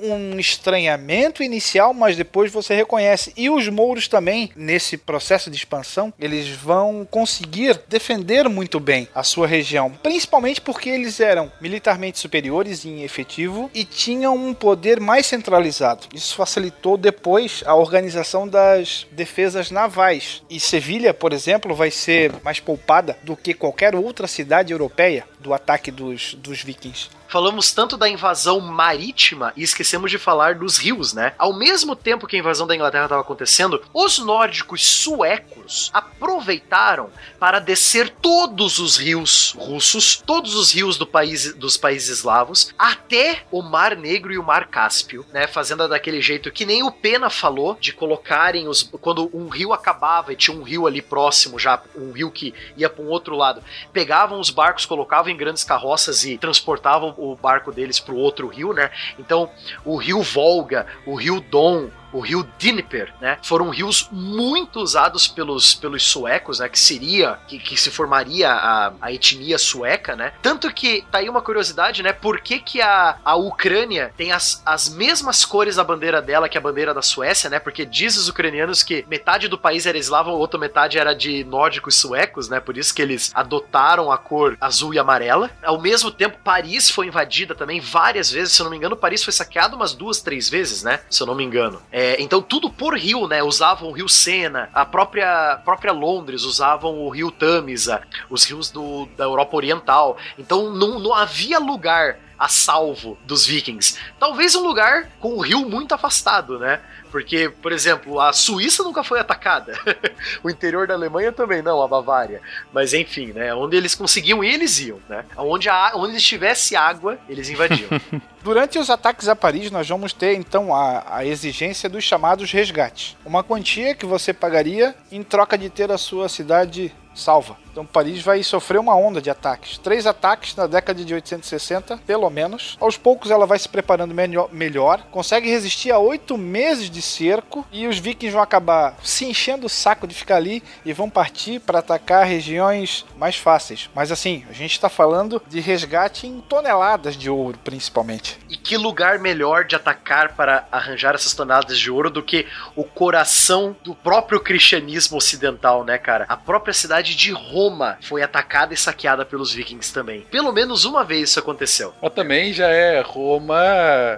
um estranhamento inicial, mas depois você reconhece. E os mouros também, nesse processo de expansão, eles vão conseguir defender muito bem a sua região, principalmente porque eles eram militarmente superiores em efetivo e tinham um poder mais centralizado. Isso facilitou depois a organização das defesas navais. E Sevilha, por exemplo, vai ser mais poupada do que qualquer outra cidade europeia do ataque dos, dos vikings falamos tanto da invasão marítima e esquecemos de falar dos rios, né? Ao mesmo tempo que a invasão da Inglaterra estava acontecendo, os nórdicos suecos aproveitaram para descer todos os rios russos, todos os rios do país, dos países eslavos, até o Mar Negro e o Mar Cáspio, né? Fazendo daquele jeito que nem o Pena falou, de colocarem os. Quando um rio acabava e tinha um rio ali próximo, já um rio que ia para um outro lado, pegavam os barcos, colocavam em grandes carroças e transportavam o barco deles para o outro rio, né? Então, o rio Volga, o rio Don, o rio Dnieper, né? Foram rios muito usados pelos, pelos suecos, né? Que seria, que, que se formaria a, a etnia sueca, né? Tanto que, tá aí uma curiosidade, né? Por que, que a, a Ucrânia tem as, as mesmas cores da bandeira dela que a bandeira da Suécia, né? Porque diz os ucranianos que metade do país era eslavo, a outra metade era de nórdicos suecos, né? Por isso que eles adotaram a cor azul e amarela. Ao mesmo tempo, Paris foi invadida também várias vezes, se eu não me engano, Paris foi saqueado umas duas, três vezes, né? Se eu não me engano. É, é, então tudo por rio, né? Usavam o rio Sena, a própria, própria Londres usavam o rio Tamisa, os rios do, da Europa Oriental. Então não, não havia lugar a salvo dos vikings. Talvez um lugar com o rio muito afastado, né? Porque, por exemplo, a Suíça nunca foi atacada. *laughs* o interior da Alemanha também não, a Bavária. Mas enfim, né? Onde eles conseguiam ir, eles iam, né? Onde, a, onde estivesse água, eles invadiam. *laughs* Durante os ataques a Paris, nós vamos ter então a, a exigência dos chamados resgates. Uma quantia que você pagaria em troca de ter a sua cidade salva. Então Paris vai sofrer uma onda de ataques. Três ataques na década de 860, pelo menos. Aos poucos ela vai se preparando melhor, consegue resistir a oito meses de cerco e os vikings vão acabar se enchendo o saco de ficar ali e vão partir para atacar regiões mais fáceis. Mas assim, a gente está falando de resgate em toneladas de ouro, principalmente. E que lugar melhor de atacar para arranjar essas toneladas de ouro do que o coração do próprio cristianismo ocidental, né, cara? A própria cidade de Roma Roma foi atacada e saqueada pelos vikings também. Pelo menos uma vez isso aconteceu. Mas também já é Roma,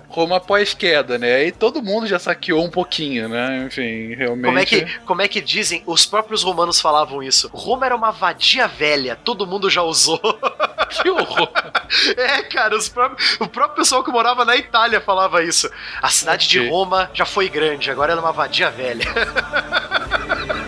Roma pós-queda, né? Aí todo mundo já saqueou um pouquinho, né? Enfim, realmente. Como é que, como é que dizem? Os próprios romanos falavam isso. Roma era uma vadia velha, todo mundo já usou. *laughs* Que horror. É, cara, próprios, o próprio pessoal que morava na Itália falava isso. A cidade okay. de Roma já foi grande, agora ela é uma vadia velha. *laughs*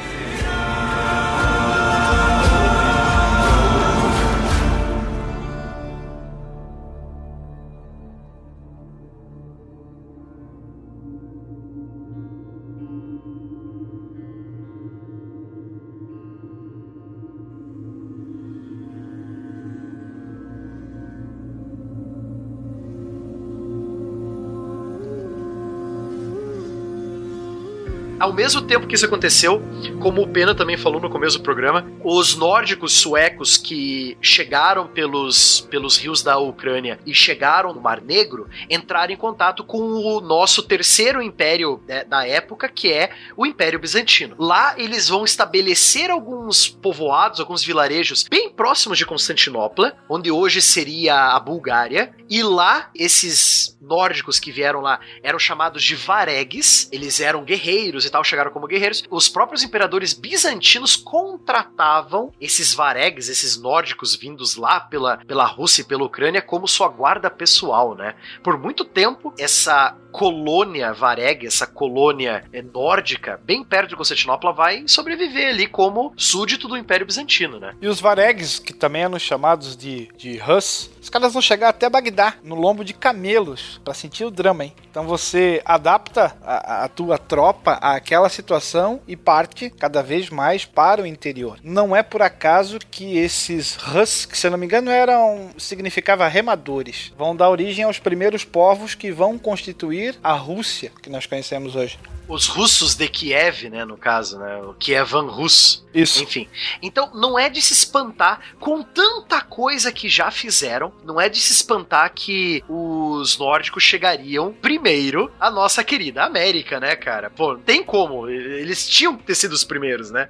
ao mesmo tempo que isso aconteceu, como o Pena também falou no começo do programa, os nórdicos suecos que chegaram pelos, pelos rios da Ucrânia e chegaram no Mar Negro entraram em contato com o nosso terceiro império né, da época, que é o Império Bizantino. Lá eles vão estabelecer alguns povoados, alguns vilarejos bem próximos de Constantinopla, onde hoje seria a Bulgária, e lá esses nórdicos que vieram lá eram chamados de varegues, eles eram guerreiros e tal chegaram como guerreiros. Os próprios imperadores bizantinos contratavam esses varegues, esses nórdicos vindos lá pela, pela Rússia e pela Ucrânia como sua guarda pessoal, né? Por muito tempo, essa colônia vareg, essa colônia eh, nórdica, bem perto de Constantinopla, vai sobreviver ali como súdito do Império Bizantino, né? E os varegues, que também eram chamados de, de Hus, os caras vão chegar até Bagdá, no lombo de camelos, pra sentir o drama, hein? Então você adapta a, a tua tropa àquela situação e parte cada vez mais para o interior. Não é por acaso que esses Hus, que se eu não me engano eram significava remadores, vão dar origem aos primeiros povos que vão constituir a Rússia que nós conhecemos hoje. Os russos de Kiev, né, no caso, né, o Kievan Rus. Isso. Enfim. Então, não é de se espantar com tanta coisa que já fizeram, não é de se espantar que os nórdicos chegariam primeiro à nossa querida América, né, cara? Pô, tem como. Eles tinham que ter sido os primeiros, né?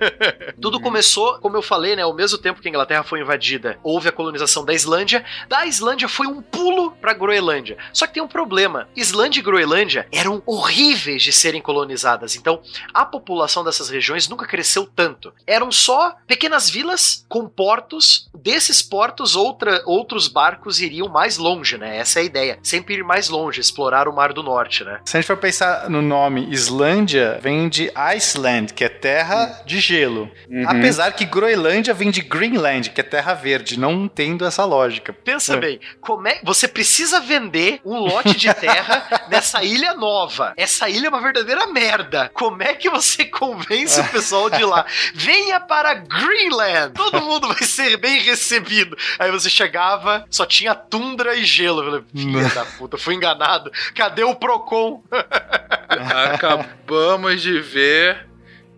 *laughs* Tudo começou, como eu falei, né, ao mesmo tempo que a Inglaterra foi invadida, houve a colonização da Islândia. Da Islândia foi um pulo pra Groenlândia. Só que tem um problema. Islândia e Groenlândia eram horríveis de serem colonizadas. Então, a população dessas regiões nunca cresceu tanto. Eram só pequenas vilas com portos. Desses portos, outra, outros barcos iriam mais longe, né? Essa é a ideia. Sempre ir mais longe, explorar o Mar do Norte, né? Se a gente for pensar no nome Islândia, vem de Iceland, que é terra de gelo. Apesar que Groenlândia vem de Greenland, que é terra verde, não tendo essa lógica. Pensa É. bem, como é, você precisa vender um lote de terra *laughs* nessa ilha nova. Essa ilha é uma verdadeira merda. Como é que você *laughs* convence o pessoal de lá? Venha para Greenland. Todo mundo vai ser bem recebido. Aí você chegava, só tinha tundra e gelo. Eu falei, filha da puta, fui enganado. Cadê o Procon? *laughs* Acabamos de ver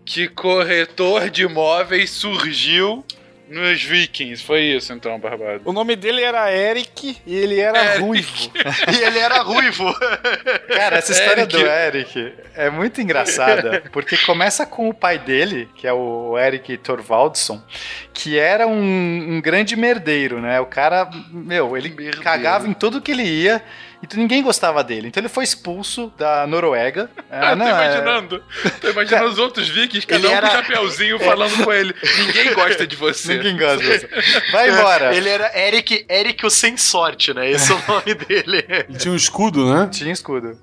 que corretor de imóveis surgiu nos Vikings. Foi isso então, Barbado. O nome dele era Eric e ele era Eric. ruivo. *laughs* e ele era ruivo. Cara, essa história Eric. do Eric é muito engraçada, porque começa com o pai dele, que é o Eric Thorvaldsson, que era um, um grande merdeiro, né? O cara, meu, ele Merdeiro. cagava em tudo que ele ia e ninguém gostava dele. Então ele foi expulso da Noruega. *laughs* Ah, É, tô não, é- imaginando. Tô imaginando os outros vikings, cada Ele um era- com um chapeuzinho falando com ele. Ninguém gosta de você. Ninguém gosta de você. *laughs* Vai embora. Ele era Eric, Eric o Sem Sorte, né? Esse é o nome dele. Ele tinha um escudo, né? Tinha escudo.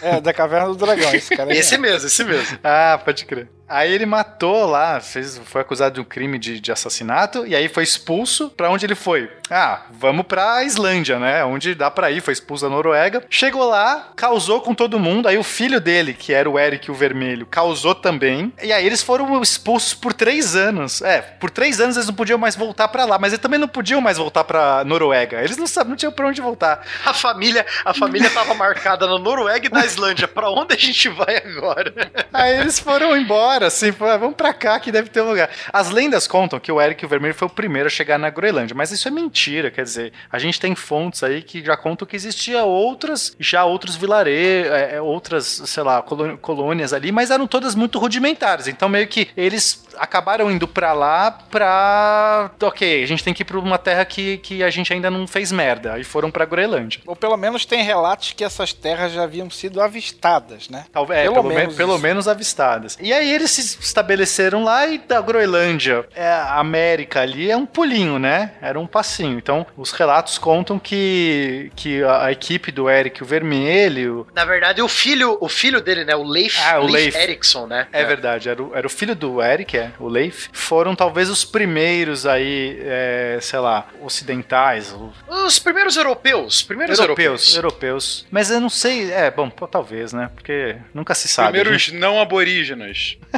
É, da Caverna do Dragão. Esse cara é Esse mesmo, esse mesmo. Ah, pode crer. Aí ele matou lá, fez, foi acusado de um crime de, de assassinato e aí foi expulso. Pra onde ele foi? Ah, vamos pra Islândia, né? Onde dá pra ir, foi expulso da Noruega. Chegou lá, causou com todo mundo. Aí o filho dele, que era o Eric o Vermelho, causou também. E aí eles foram expulsos por três anos. É, por três anos eles não podiam mais voltar pra lá, mas eles também não podiam mais voltar pra Noruega. Eles não sabiam, não tinham pra onde voltar. A família, a família tava marcada na Noruega e na Islândia. Pra onde a gente vai agora? Aí eles foram embora, assim, "Ah, vamos pra cá que deve ter um lugar. As lendas contam que o Eric o Vermelho foi o primeiro a chegar na Groenlândia, mas isso é mentira, quer dizer, a gente tem fontes aí que já contam que existia outras, já outros vilarejos, é, é, outras, sei lá, colô- colônias ali, mas eram todas muito rudimentares, então meio que eles acabaram indo pra lá pra, ok, a gente tem que ir pra uma terra que, que a gente ainda não fez merda, aí foram pra Groenlândia. Ou pelo menos tem relatos que essas terras já haviam sido avistadas, né? Talvez, é, Pelo pelo, me- menos pelo isso. menos avistadas. E aí eles se estabeleceram lá e da Groenlândia, é, a América ali é um pulinho, né? Era um passinho. Então, os relatos contam que, que a, a equipe do Eric o Vermelho. Na verdade, o filho, o filho dele, né? O Leif, Ah, o Leif, Leif. Eriksson, né? É, verdade, era o, era o filho do Eric, é, o Leif. Foram talvez os primeiros aí, é, sei lá, ocidentais, o- Os primeiros europeus. Primeiros europeus, europeus. europeus. Mas eu não sei, é, bom, pô, talvez, né? Porque nunca se sabe. Primeiros gente- não aborígenas. *laughs*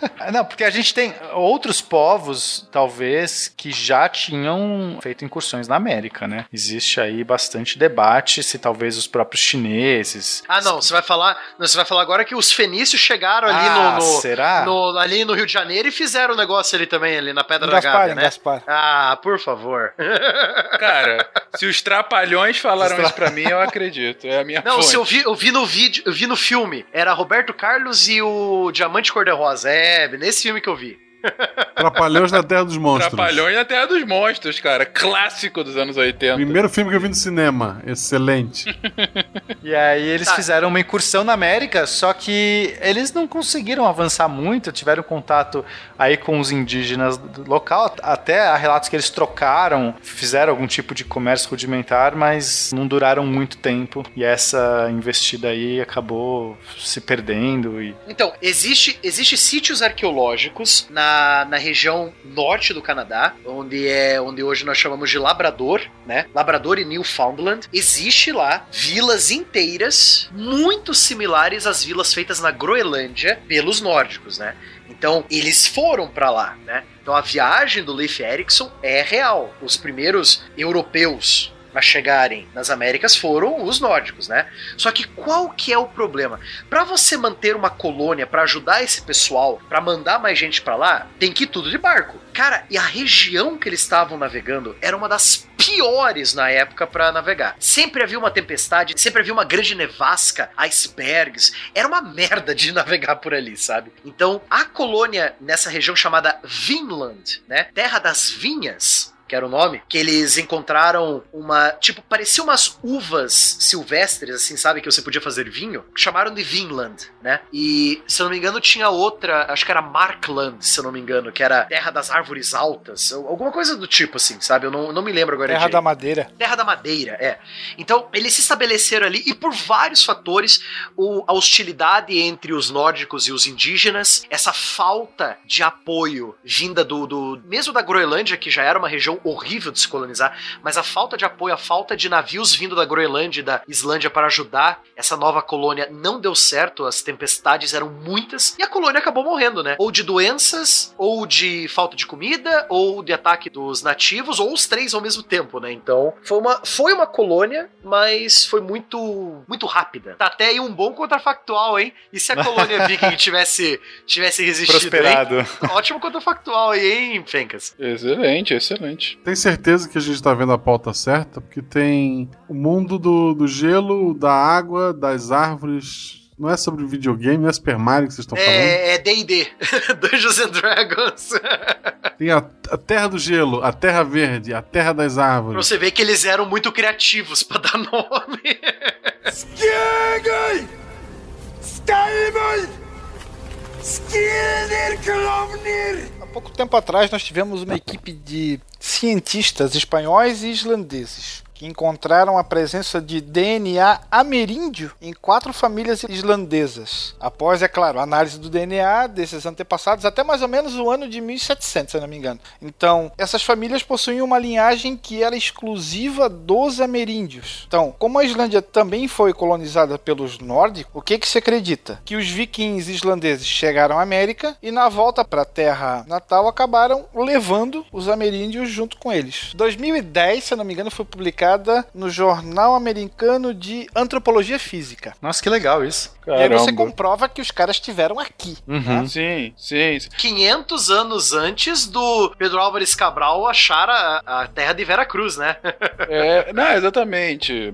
*laughs* Não, porque a gente tem outros povos, talvez, que já tinham feito incursões na América, né? Existe aí bastante debate se talvez os próprios chineses. Ah, não, você vai falar. não, Você vai falar agora que os fenícios chegaram ali Ah, no, no- será? no- ali no Rio de Janeiro e fizeram o negócio ali também, ali na Pedra Em da Gaspar, Gávea, né? Gaspar. Ah, por favor. *laughs* Cara, se os trapalhões falaram isso pra mim, eu acredito. É a minha Não, fonte. se eu vi, eu vi no vídeo, eu vi no filme. Era Roberto Carlos e o Diamante Cor-de-Rosa. É, nesse filme que eu vi. Trapalhões na Terra dos Monstros. Trapalhões na Terra dos Monstros, cara. Clássico dos anos 80. Primeiro filme que eu vi no cinema. Excelente. E aí eles Tá. fizeram uma incursão na América, só que eles não conseguiram avançar muito, tiveram contato aí com os indígenas do local, até há relatos que eles trocaram, fizeram algum tipo de comércio rudimentar, mas não duraram muito tempo e essa investida aí acabou se perdendo e Então, existe, existe sítios arqueológicos na, na região norte do Canadá, onde é onde hoje nós chamamos de Labrador, né? Labrador e Newfoundland. Existe lá vilas inteiras muito similares às vilas feitas na Groenlândia pelos nórdicos, né? Então, eles foram pra lá, né? Então, a viagem do Leif Erikson é real. Os primeiros europeus a chegarem nas Américas foram os nórdicos, né? Só que qual que é o problema? Para você manter uma colônia, para ajudar esse pessoal, para mandar mais gente para lá, tem que ir tudo de barco. Cara, e a região que eles estavam navegando era uma das piores na época para navegar. Sempre havia uma tempestade, sempre havia uma grande nevasca, icebergs. Era uma merda de *laughs* navegar por ali, sabe? Então, a colônia nessa região chamada Vinland, né? Terra das vinhas, que era o nome, que eles encontraram uma. Tipo, parecia umas uvas silvestres, assim, sabe? Que você podia fazer vinho. Chamaram de Vinland, né? E, se eu não me engano, tinha outra, acho que era Markland, se eu não me engano, que era Terra das Árvores Altas, ou alguma coisa do tipo, assim, sabe? Eu não, não me lembro agora Terra direito. da Madeira. Terra da Madeira, é. Então, eles se estabeleceram ali e por vários fatores, o- a hostilidade entre os nórdicos e os indígenas, essa falta de apoio vinda do, do mesmo da Groenlândia, que já era uma região horrível de se colonizar, mas a falta de apoio, a falta de navios vindo da Groenlândia e da Islândia para ajudar essa nova colônia não deu certo, as tempestades eram muitas e a colônia acabou morrendo, né? Ou de doenças, ou de falta de comida, ou de ataque dos nativos, ou os três ao mesmo tempo, né? Então, foi uma, foi uma colônia, mas foi muito muito rápida. Tá até aí um bom contrafactual, hein? E se a colônia *laughs* viking tivesse tivesse resistido, hein? prosperado. Ótimo contrafactual aí, hein, Fencas? Excelente, excelente. Tem certeza que a gente tá vendo a pauta certa? Porque tem o mundo do, do gelo, da água, das árvores. Não é sobre videogame, não é Super Mario que vocês estão falando. É é D&D, Dungeons and Dragons. Tem a, a terra do gelo, a terra verde, a terra das pra árvores. você ver que eles eram muito criativos pra dar nome. Skjögul! Skalmul! Skildir Klovnir! Pouco tempo atrás nós tivemos uma equipe de cientistas espanhóis e islandeses que encontraram a presença de DNA ameríndio em quatro famílias islandesas. Após, é claro, a análise do DNA desses antepassados até mais ou menos o ano de 1700, se não me engano. Então, essas famílias possuíam uma linhagem que era exclusiva dos ameríndios. Então, como a Islândia também foi colonizada pelos nórdicos, o que que se acredita? Que os vikings islandeses chegaram à América e na volta para a terra natal acabaram levando os ameríndios junto com eles. 2010, se não me engano, foi publicada no Jornal Americano de Antropologia Física. Nossa, que legal isso. E aí você Caramba. comprova que os caras estiveram aqui. Uhum. Sim, sim, sim. 500 anos antes do Pedro Álvares Cabral achar a, a terra de Vera Cruz, né? *laughs* É, não, exatamente.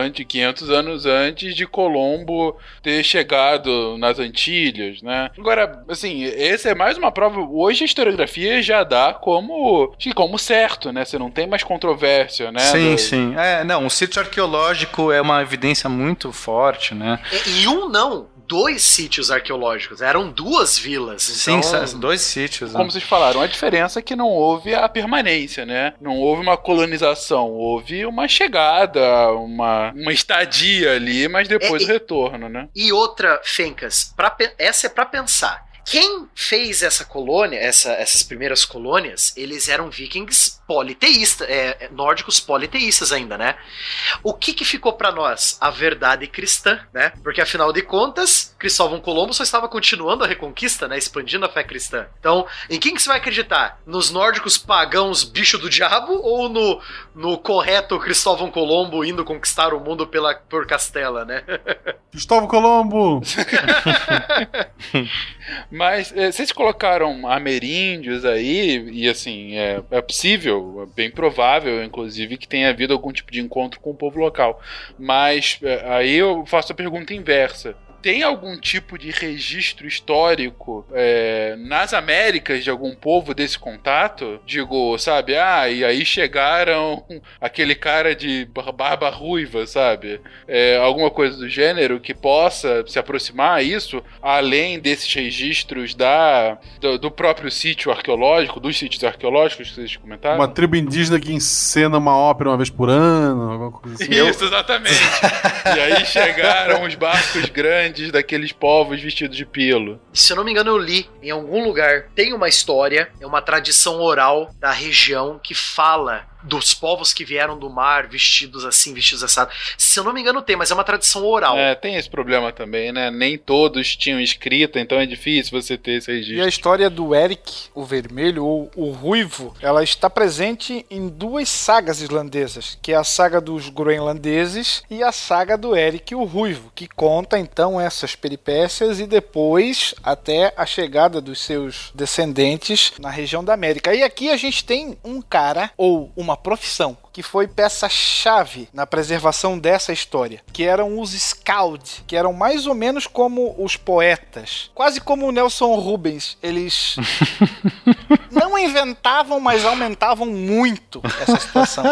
Antes, 500 anos antes de Colombo ter chegado nas Antilhas, né? Agora, assim, essa é mais uma prova. Hoje a historiografia já dá como, como certo, né? Você não tem mais controvérsia, né? Sim, Do- sim. É, não, o sítio arqueológico é uma evidência muito forte, né? E, e um não, dois sítios arqueológicos. Eram duas vilas. Sim, Então, são dois sítios. né? Como vocês falaram, a diferença é que não houve a permanência, né? Não houve uma colonização, houve uma chegada, uma, uma estadia ali, mas depois É, o retorno, né? E outra, Fencas, pra, essa é pra pensar. Quem fez essa colônia, essa- essas primeiras colônias, eles eram vikings politeístas, é, é, nórdicos politeístas ainda, né? O que que ficou pra nós? A verdade cristã, né? Porque afinal de contas, Cristóvão Colombo só estava continuando a reconquista, né? Expandindo a fé cristã. Então, em quem que você vai acreditar? Nos nórdicos pagãos bicho do diabo ou no, no correto Cristóvão Colombo indo conquistar o mundo pela, por Castela, né? *laughs* Cristóvão Colombo! *laughs* Mas é, vocês colocaram ameríndios aí, e assim, é, é possível, é bem provável, inclusive, que tenha havido algum tipo de encontro com o povo local. Mas é, aí eu faço a pergunta inversa. Tem algum tipo de registro histórico é, nas Américas de algum povo desse contato? Digo, sabe? Ah, e aí chegaram *laughs* aquele cara de barba ruiva, sabe? É, alguma coisa do gênero que possa se aproximar a isso, além desses registros da, do, do próprio sítio arqueológico, dos sítios arqueológicos que vocês comentaram? Uma tribo indígena que encena uma ópera uma vez por ano, alguma coisa assim. Isso, exatamente. e aí chegaram os barcos grandes daqueles povos vestidos de pelo. Se eu não me engano, eu li em algum lugar. Tem uma história, é uma tradição oral da região que fala dos povos que vieram do mar vestidos assim, vestidos assados. Se eu não me engano, tem, mas é uma tradição oral. É, tem esse problema também, né? Nem todos tinham escrita, então é difícil você ter esse registro. E a história do Eric, o vermelho ou o ruivo, ela está presente em duas sagas islandesas, que é a saga dos groenlandeses e a saga do Eric o ruivo, que conta então essas peripécias e depois até a chegada dos seus descendentes na região da América. E aqui a gente tem um cara ou uma profissão que foi peça-chave na preservação dessa história, que eram os Scald, que eram mais ou menos como os poetas, quase como o Nelson Rubens. Eles *laughs* não inventavam, mas aumentavam muito essa situação.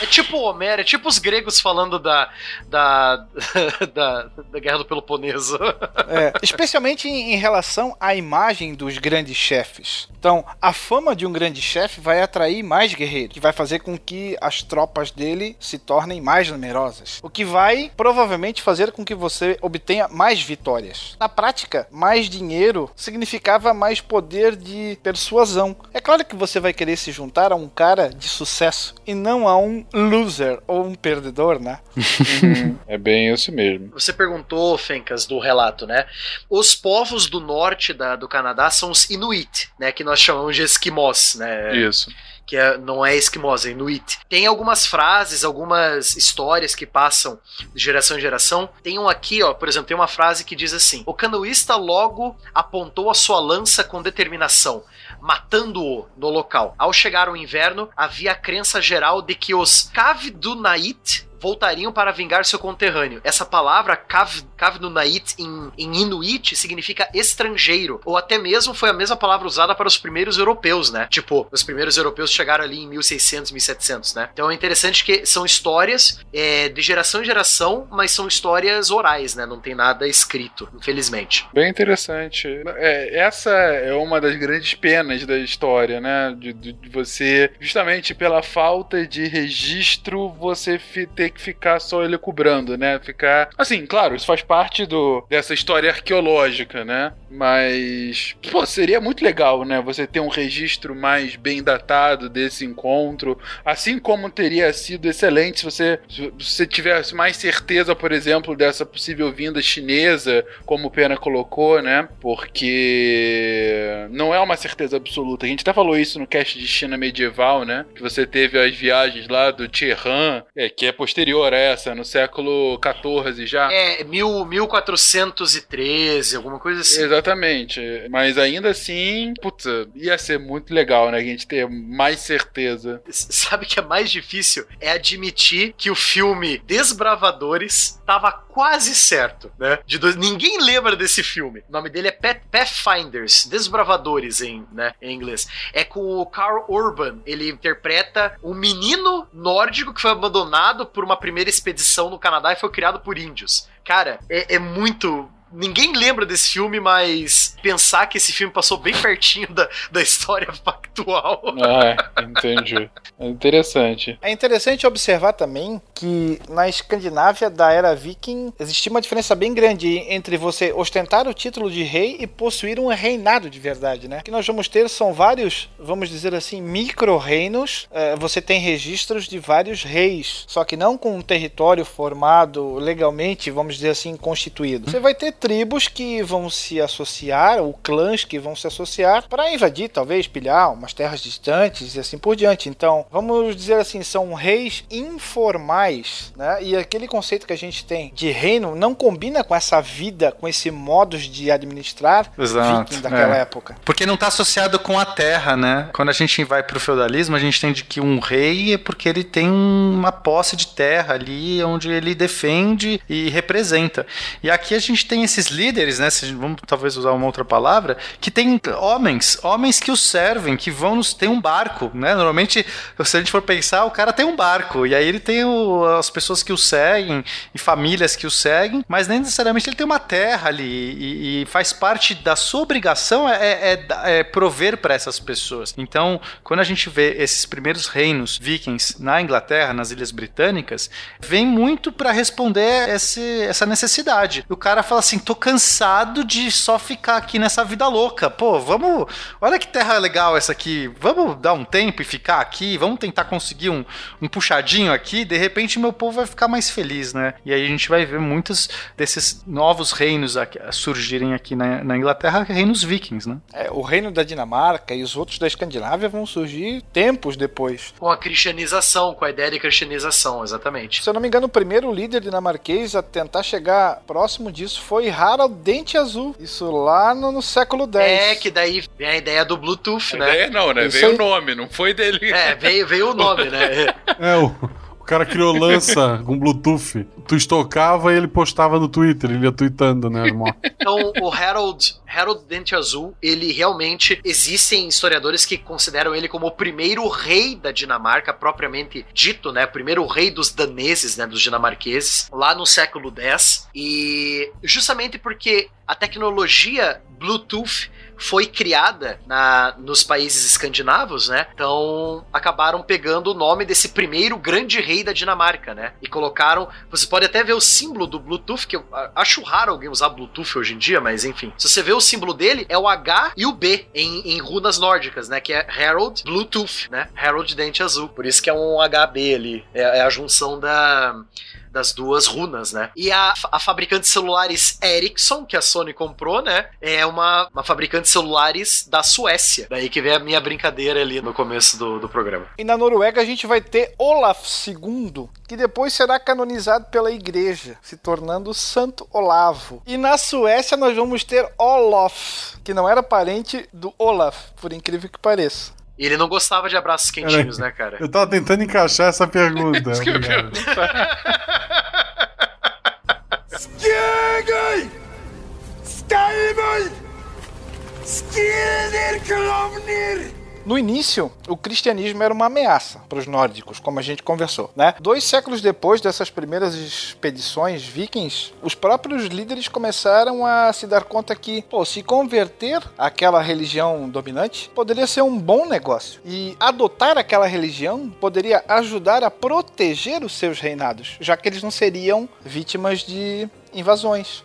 É tipo o Homero, é tipo os gregos falando da, da, *laughs* da, da Guerra do Peloponeso. É, especialmente em, em relação à imagem dos grandes chefes. Então, a fama de um grande chefe vai atrair mais guerreiros, que vai fazer com que as tropas dele se tornem mais numerosas, o que vai provavelmente fazer com que você obtenha mais vitórias. Na prática, mais dinheiro significava mais poder de persuasão. É claro que você vai querer se juntar a um cara de sucesso e não a um loser ou um perdedor, né? é bem isso mesmo. Você perguntou, Fencas, do relato, né? Os povos do norte da, do Canadá são os Inuit, né? Que nós chamamos de esquimós, né? Isso que é, não é esquimosa, é inuit. Tem algumas frases, algumas histórias que passam de geração em geração. Tem um aqui, ó, por exemplo, tem uma frase que diz assim: O canoísta logo apontou a sua lança com determinação matando-o no local. Ao chegar o inverno, havia a crença geral de que os Kavdunait voltariam para vingar seu conterrâneo. Essa palavra Kav, Kavnunait em, em Inuit significa estrangeiro, ou até mesmo foi a mesma palavra usada para os primeiros europeus, né? Tipo, os primeiros europeus chegaram ali em 1600, 1700, né? Então é interessante que são histórias é, de geração em geração, mas são histórias orais, né? Não tem nada escrito, infelizmente. Bem interessante. É, essa é uma das grandes penas da história, né? De, de, de você, justamente pela falta de registro, você ter que ficar só ele cobrando, né? Ficar. Assim, claro, isso faz parte do, dessa história arqueológica, né? Mas. Pô, seria muito legal, né? Você ter um registro mais bem datado desse encontro. Assim como teria sido excelente se você, se você tivesse mais certeza, por exemplo, dessa possível vinda chinesa, como o Pena colocou, né? Porque não é uma certeza absoluta. A gente até falou isso no cast de China medieval, né? Que você teve as viagens lá do Tiehan, é, que é posterior posterior a essa, no século XIV já. É, mil, 1413, alguma coisa assim. Exatamente. Mas ainda assim, putz, ia ser muito legal, né? A gente ter mais certeza. Sabe que é mais difícil? É admitir que o filme Desbravadores tava quase certo, né? De dois... Ninguém lembra desse filme. O nome dele é Pathfinders, Desbravadores em, né, em inglês. É com o Carl Urban. Ele interpreta um menino nórdico que foi abandonado por uma primeira expedição no Canadá e foi criado por índios. Cara, é, é muito ninguém lembra desse filme, mas pensar que esse filme passou bem pertinho da, da história factual. Ah, entendi. É interessante. É interessante observar também que na Escandinávia da era viking existia uma diferença bem grande entre você ostentar o título de rei e possuir um reinado de verdade, né? O que nós vamos ter são vários, vamos dizer assim, micro-reinos. É, você tem registros de vários reis, só que não com um território formado legalmente, vamos dizer assim, constituído. Você vai ter tribos que vão se associar, ou clãs que vão se associar para invadir, talvez, pilhar umas terras distantes e assim por diante. Então, vamos dizer assim, são reis informais, né? E aquele conceito que a gente tem de reino não combina com essa vida, com esse modus de administrar Exato, viking daquela é. época. Porque não está associado com a terra, né? Quando a gente vai pro feudalismo, a gente entende que um rei é porque ele tem uma posse de terra ali, onde ele defende e representa. E aqui a gente tem esses líderes, né? Vamos talvez usar uma outra palavra, que tem homens, homens que os servem, que vão nos. tem um barco, né? Normalmente, se a gente for pensar, o cara tem um barco, e aí ele tem o- as pessoas que o seguem e famílias que o seguem, mas nem necessariamente ele tem uma terra ali e, e faz parte da sua obrigação é, é- é é prover para essas pessoas. Então, quando a gente vê esses primeiros reinos vikings na Inglaterra, nas Ilhas Britânicas, vem muito para responder esse- essa necessidade. O cara fala assim: tô cansado de só ficar aqui nessa vida louca. Pô, vamos. Olha que terra legal essa aqui. Vamos dar um tempo e ficar aqui. Vamos tentar conseguir um, um puxadinho aqui. De repente, meu povo vai ficar mais feliz, né? E aí a gente vai ver muitos desses novos reinos aqui- surgirem aqui na, na Inglaterra, reinos vikings, né? É, o reino da Dinamarca e os outros da Escandinávia vão surgir tempos depois. Com a cristianização, com a ideia de cristianização, exatamente. Se eu não me engano, o primeiro líder dinamarquês a tentar chegar próximo disso foi Harald Dente Azul. Isso lá no, no século X. É, que daí vem a ideia do Bluetooth, A né? ideia não, né? Isso Veio aí. o nome, não foi dele. É, veio, veio o nome, né? É, o, o cara criou lança *laughs* com Bluetooth. Tu estocava e ele postava no Twitter, ele ia tweetando, né? irmão? Então, o Harold, Harold Dente Azul, ele realmente existem historiadores que consideram ele como o primeiro rei da Dinamarca propriamente dito, né? Primeiro rei dos daneses, né, dos dinamarqueses, lá no século X. E justamente porque a tecnologia Bluetooth foi criada na, nos países escandinavos, né? Então acabaram pegando o nome desse primeiro grande rei da Dinamarca, né? E colocaram. Você pode até ver o símbolo do Bluetooth, que eu acho raro alguém usar Bluetooth hoje em dia, mas enfim. Se você vê o símbolo dele, é o H e o B em, em runas nórdicas, né? Que é Herald Bluetooth, né? Herald Dente Azul. Por isso que é um HB ali. É, é a junção da das duas runas, né? E a, a fabricante de celulares Ericsson, que a Sony comprou, né? É uma, uma fabricante de celulares da Suécia. Daí que vem a minha brincadeira ali no começo do, do programa. E na Noruega a gente vai ter Olaf II, que depois será canonizado pela igreja, se tornando Santo Olavo. E na Suécia nós vamos ter Olof, que não era parente do Olaf, por incrível que pareça. E ele não gostava de abraços quentinhos, né, cara? Eu tava tentando encaixar essa pergunta. Isso que eu. No início, o cristianismo era uma ameaça para os nórdicos, como a gente conversou, né? Dois séculos depois dessas primeiras expedições vikings, os próprios líderes começaram a se dar conta que, pô, se converter àquela religião dominante poderia ser um bom negócio. E adotar aquela religião poderia ajudar a proteger os seus reinados, já que eles não seriam vítimas de invasões.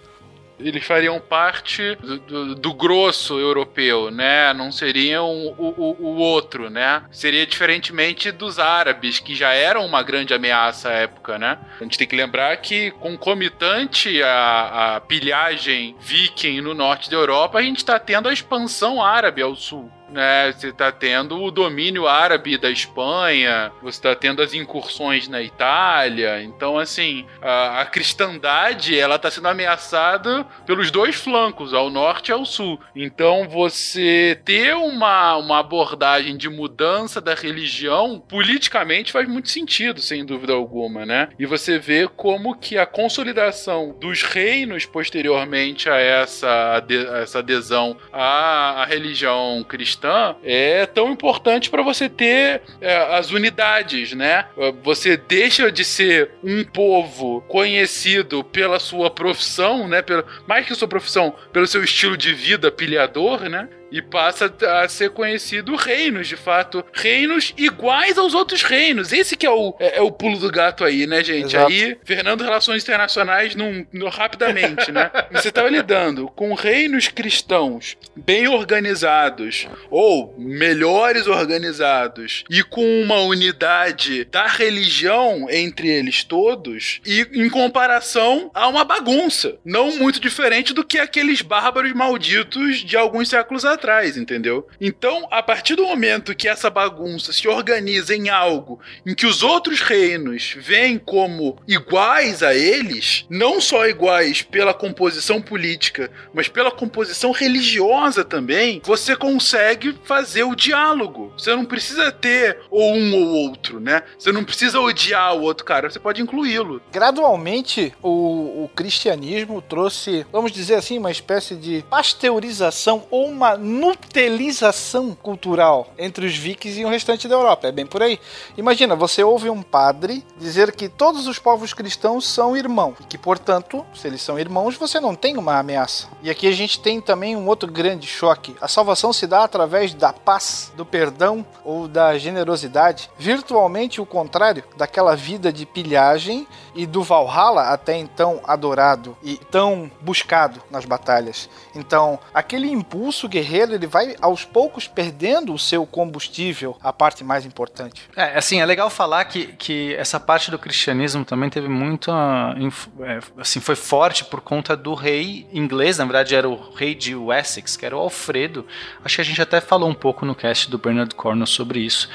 Eles fariam parte do, do- do grosso europeu, né? Não seriam o, o- o outro, né? Seria diferentemente dos árabes, que já eram uma grande ameaça à época, né? A gente tem que lembrar que, concomitante à, à pilhagem viking no norte da Europa, a gente está tendo a expansão árabe ao sul. Né, você está tendo o domínio árabe da Espanha, você está tendo as incursões na Itália. Então, assim, a, a cristandade ela está sendo ameaçada pelos dois flancos, ao norte e ao sul. Então, você ter uma, uma abordagem de mudança da religião politicamente faz muito sentido, sem dúvida alguma, né? E você vê como que a consolidação dos reinos posteriormente a essa, ade- a essa adesão à, à religião cristã é tão importante para você ter é, as unidades, né? Você deixa de ser um povo conhecido pela sua profissão, né? Pelo, mais que sua profissão, pelo seu estilo de vida pilhador, né? E passa a ser conhecido reinos, de fato. Reinos iguais aos outros reinos. Esse que é o, é, é o pulo do gato aí, né, gente? Exato. Aí, Fernando Relações Internacionais, num, rapidamente, né? *laughs* Você estava lidando com reinos cristãos bem organizados, ou melhores organizados, e com uma unidade da religião entre eles todos, e em comparação a uma bagunça. Não muito diferente do que aqueles bárbaros malditos de alguns séculos atrás, entendeu? Então, a partir do momento que essa bagunça se organiza em algo em que os outros reinos veem como iguais a eles, não só iguais pela composição política, mas pela composição religiosa também, você consegue fazer o diálogo. Você não precisa ter ou um ou outro, né? Você não precisa odiar o outro cara, você pode incluí-lo. Gradualmente, o, o cristianismo trouxe, vamos dizer assim, uma espécie de pasteurização ou uma nutelização cultural entre os vikings e o restante da Europa. É bem por aí. Imagina, você ouve um padre dizer que todos os povos cristãos são irmãos, e que, portanto, se eles são irmãos, você não tem uma ameaça. E aqui a gente tem também um outro grande choque. A salvação se dá através da paz, do perdão ou da generosidade. Virtualmente o contrário daquela vida de pilhagem e do Valhalla até então adorado e tão buscado nas batalhas. Então, aquele impulso guerreiro, ele vai aos poucos perdendo o seu combustível, a parte mais importante. É, assim, é legal falar que, que essa parte do cristianismo também teve muito. ah, é, assim, foi forte por conta do rei inglês, na verdade era o rei de Wessex, que era o Alfredo. Acho que a gente até falou um pouco no cast do Bernard Cornwell sobre isso.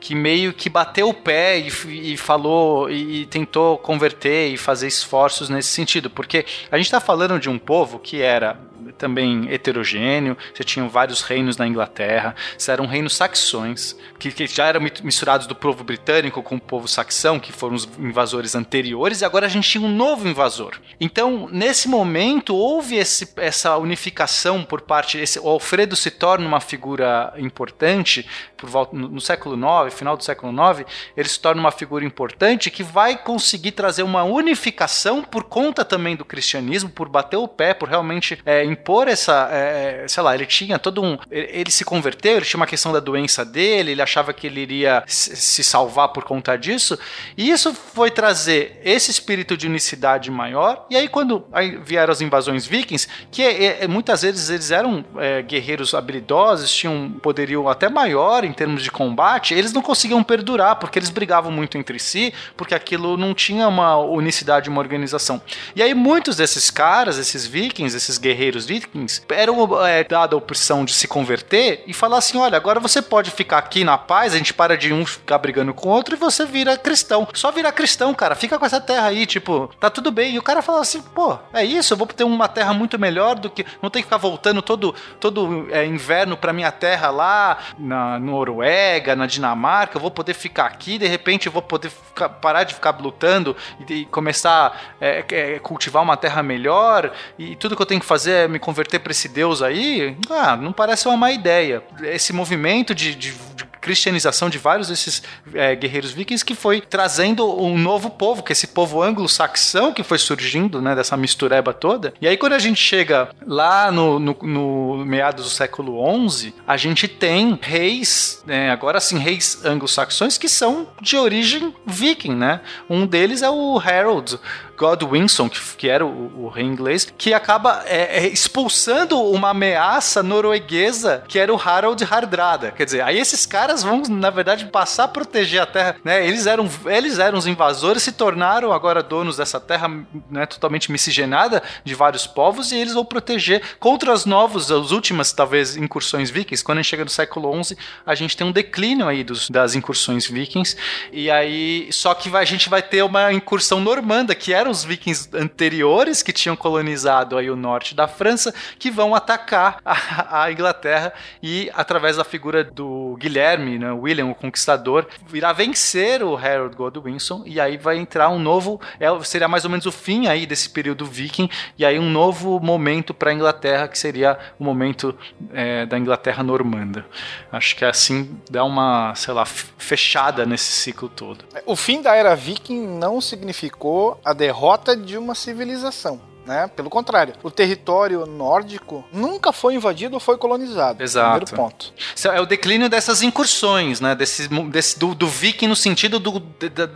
Que meio que bateu o pé e, e falou e, e tentou converter e fazer esforços nesse sentido, porque a gente está falando de um povo que era também heterogêneo, você tinha vários reinos na Inglaterra, você eram reinos saxões, que, que já eram misturados do povo britânico com o povo saxão, que foram os invasores anteriores, e agora a gente tinha um novo invasor. Então, nesse momento, houve esse- essa unificação por parte. Esse, o Alfredo se torna uma figura importante por volta, no, no século IX, final do século IX, ele se torna uma figura importante que vai conseguir trazer uma unificação por conta também do cristianismo, por bater o pé, por realmente é, impor essa, é, sei lá, ele tinha todo um, ele, ele se converteu, ele tinha uma questão da doença dele, ele achava que ele iria se se salvar por conta disso, e isso foi trazer esse espírito de unicidade maior, e aí quando aí vieram as invasões vikings, que é, é, muitas vezes eles eram é, guerreiros habilidosos, tinham um poderio até maior em termos de combate, eles não conseguiam perdurar, porque eles brigavam muito entre si, porque aquilo não tinha uma unicidade, uma organização. E aí muitos desses caras, esses vikings, esses guerreiros vikings, eram é, dada a opção de se converter e falar assim, olha, agora você pode ficar aqui na paz, a gente para de um ficar brigando com o outro e você vira cristão. Só virar cristão, cara, fica com essa terra aí, tipo, tá tudo bem. E o cara fala assim, pô, é isso, eu vou ter uma terra muito melhor do que, não tem que ficar voltando todo, todo é, inverno pra minha terra lá, na Noruega, na Dinamarca, eu vou poder ficar aqui, de repente eu vou poder ficar- parar de ficar lutando e, e começar a é, cultivar uma terra melhor e tudo que eu tenho que fazer é me converter pra esse Deus aí, ah, não parece uma má ideia. Esse movimento de, de- de cristianização de vários desses é, guerreiros vikings que foi trazendo um novo povo, que é esse povo anglo-saxão que foi surgindo, né, dessa mistureba toda. E aí quando a gente chega lá no, no, no meados do século XI, a gente tem reis, né, agora sim, reis anglo-saxões que são de origem viking, né? Um deles é o Harold Godwinson, que, que era o, o rei inglês, que acaba é, é, expulsando uma ameaça norueguesa, que era o Harald Hardrada. Quer dizer, aí esses caras vão, na verdade, passar a proteger a terra, né? Eles eram, eles eram os invasores, se tornaram agora donos dessa terra, né, totalmente miscigenada de vários povos, e eles vão proteger contra as novas, as últimas, talvez, incursões vikings. Quando a gente chega no século XI, a gente tem um declínio aí dos, das incursões vikings, e aí, só que vai- a gente vai ter uma incursão normanda, que eram os vikings anteriores que tinham colonizado aí o norte da França, que vão atacar a, a Inglaterra e através da figura do Guilherme, né, William o Conquistador, irá vencer o Harold Godwinson e aí vai entrar um novo, é, seria mais ou menos o fim aí desse período viking e aí um novo momento para a Inglaterra que seria o momento é, da Inglaterra normanda. Acho que assim dá uma, sei lá, fechada nesse ciclo todo. O fim da era viking não significou a derrota de uma civilização. né? Pelo contrário, o território nórdico nunca foi invadido ou foi colonizado. Exato. Primeiro ponto. É o declínio dessas incursões, né? Desse, desse, do, do viking no sentido do,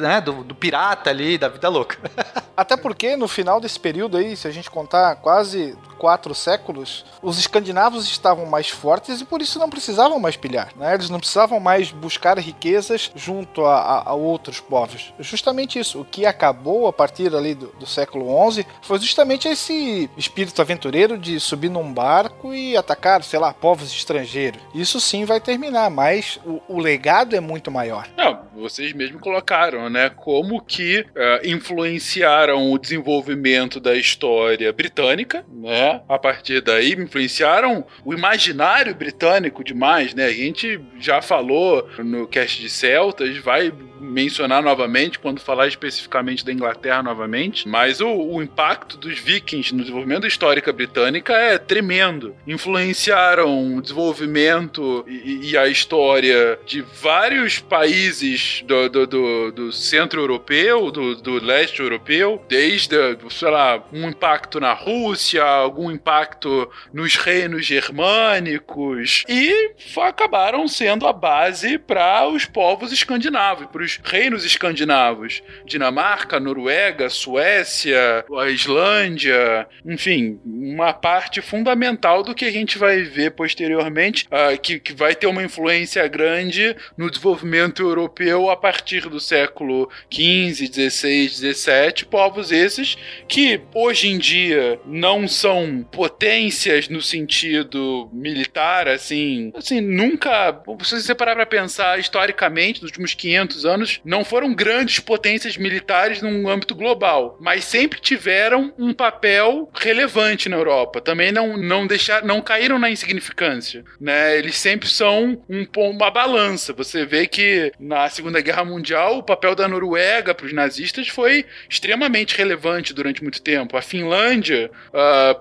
né? do, do pirata ali, da vida louca. *laughs* Até porque no final desse período aí, se a gente contar quase quatro séculos, os escandinavos estavam mais fortes e por isso não precisavam mais pilhar, né? Eles não precisavam mais buscar riquezas junto a, a- a outros povos. Justamente isso. O que acabou a partir ali do, do século XI foi justamente esse espírito aventureiro de subir num barco e atacar, sei lá, povos estrangeiros. Isso sim vai terminar, mas o, o legado é muito maior. Não, vocês mesmo colocaram, né? Como que eh, influenciaram o desenvolvimento da história britânica, né? A partir daí, influenciaram o imaginário britânico demais, né? A gente já falou no cast de Celtas, vai mencionar novamente quando falar especificamente da Inglaterra novamente, mas o, o impacto dos vikings no desenvolvimento da histórica britânica é tremendo. Influenciaram o desenvolvimento e, e a história de vários países do, do, do- do centro europeu, do, do leste europeu, desde, sei lá, um impacto na Rússia, algum impacto nos reinos germânicos, e acabaram sendo a base para os povos escandinavos, para os reinos escandinavos. Dinamarca, Noruega, Suécia, a Islândia, enfim, uma parte fundamental do que a gente vai ver posteriormente, ah, que, que vai ter uma influência grande no desenvolvimento europeu a partir do século XV, XVI, XVII, povos esses que hoje em dia não são potências no sentido militar, assim, assim, nunca, se você parar pra pensar historicamente, nos últimos 500 anos, não foram grandes potências militares num âmbito global, mas sempre tiveram um papel relevante na Europa. Também não, não deixaram, não caíram na insignificância, né? Eles sempre são um, uma balança. Você vê que na Segunda Guerra Mundial o papel da Noruega para os nazistas foi extremamente relevante durante muito tempo. A Finlândia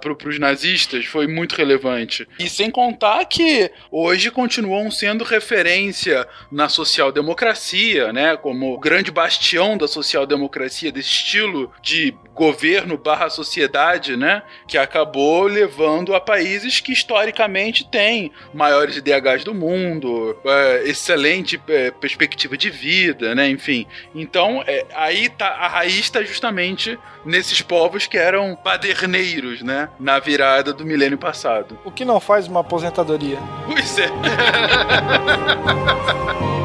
para os nazistas foi muito relevante. E sem contar que hoje continuam sendo referência na social-democracia, né? Como o grande bastião da social-democracia, desse estilo de governo barra sociedade, né? Que acabou levando a países que historicamente têm maiores IDHs do mundo, é, excelente é, perspectiva de vida, né? Enfim. Então, é, aí tá, a raiz está justamente nesses povos que eram paderneiros, né? Na virada do milênio passado. O que não faz uma aposentadoria? Pois é. *laughs*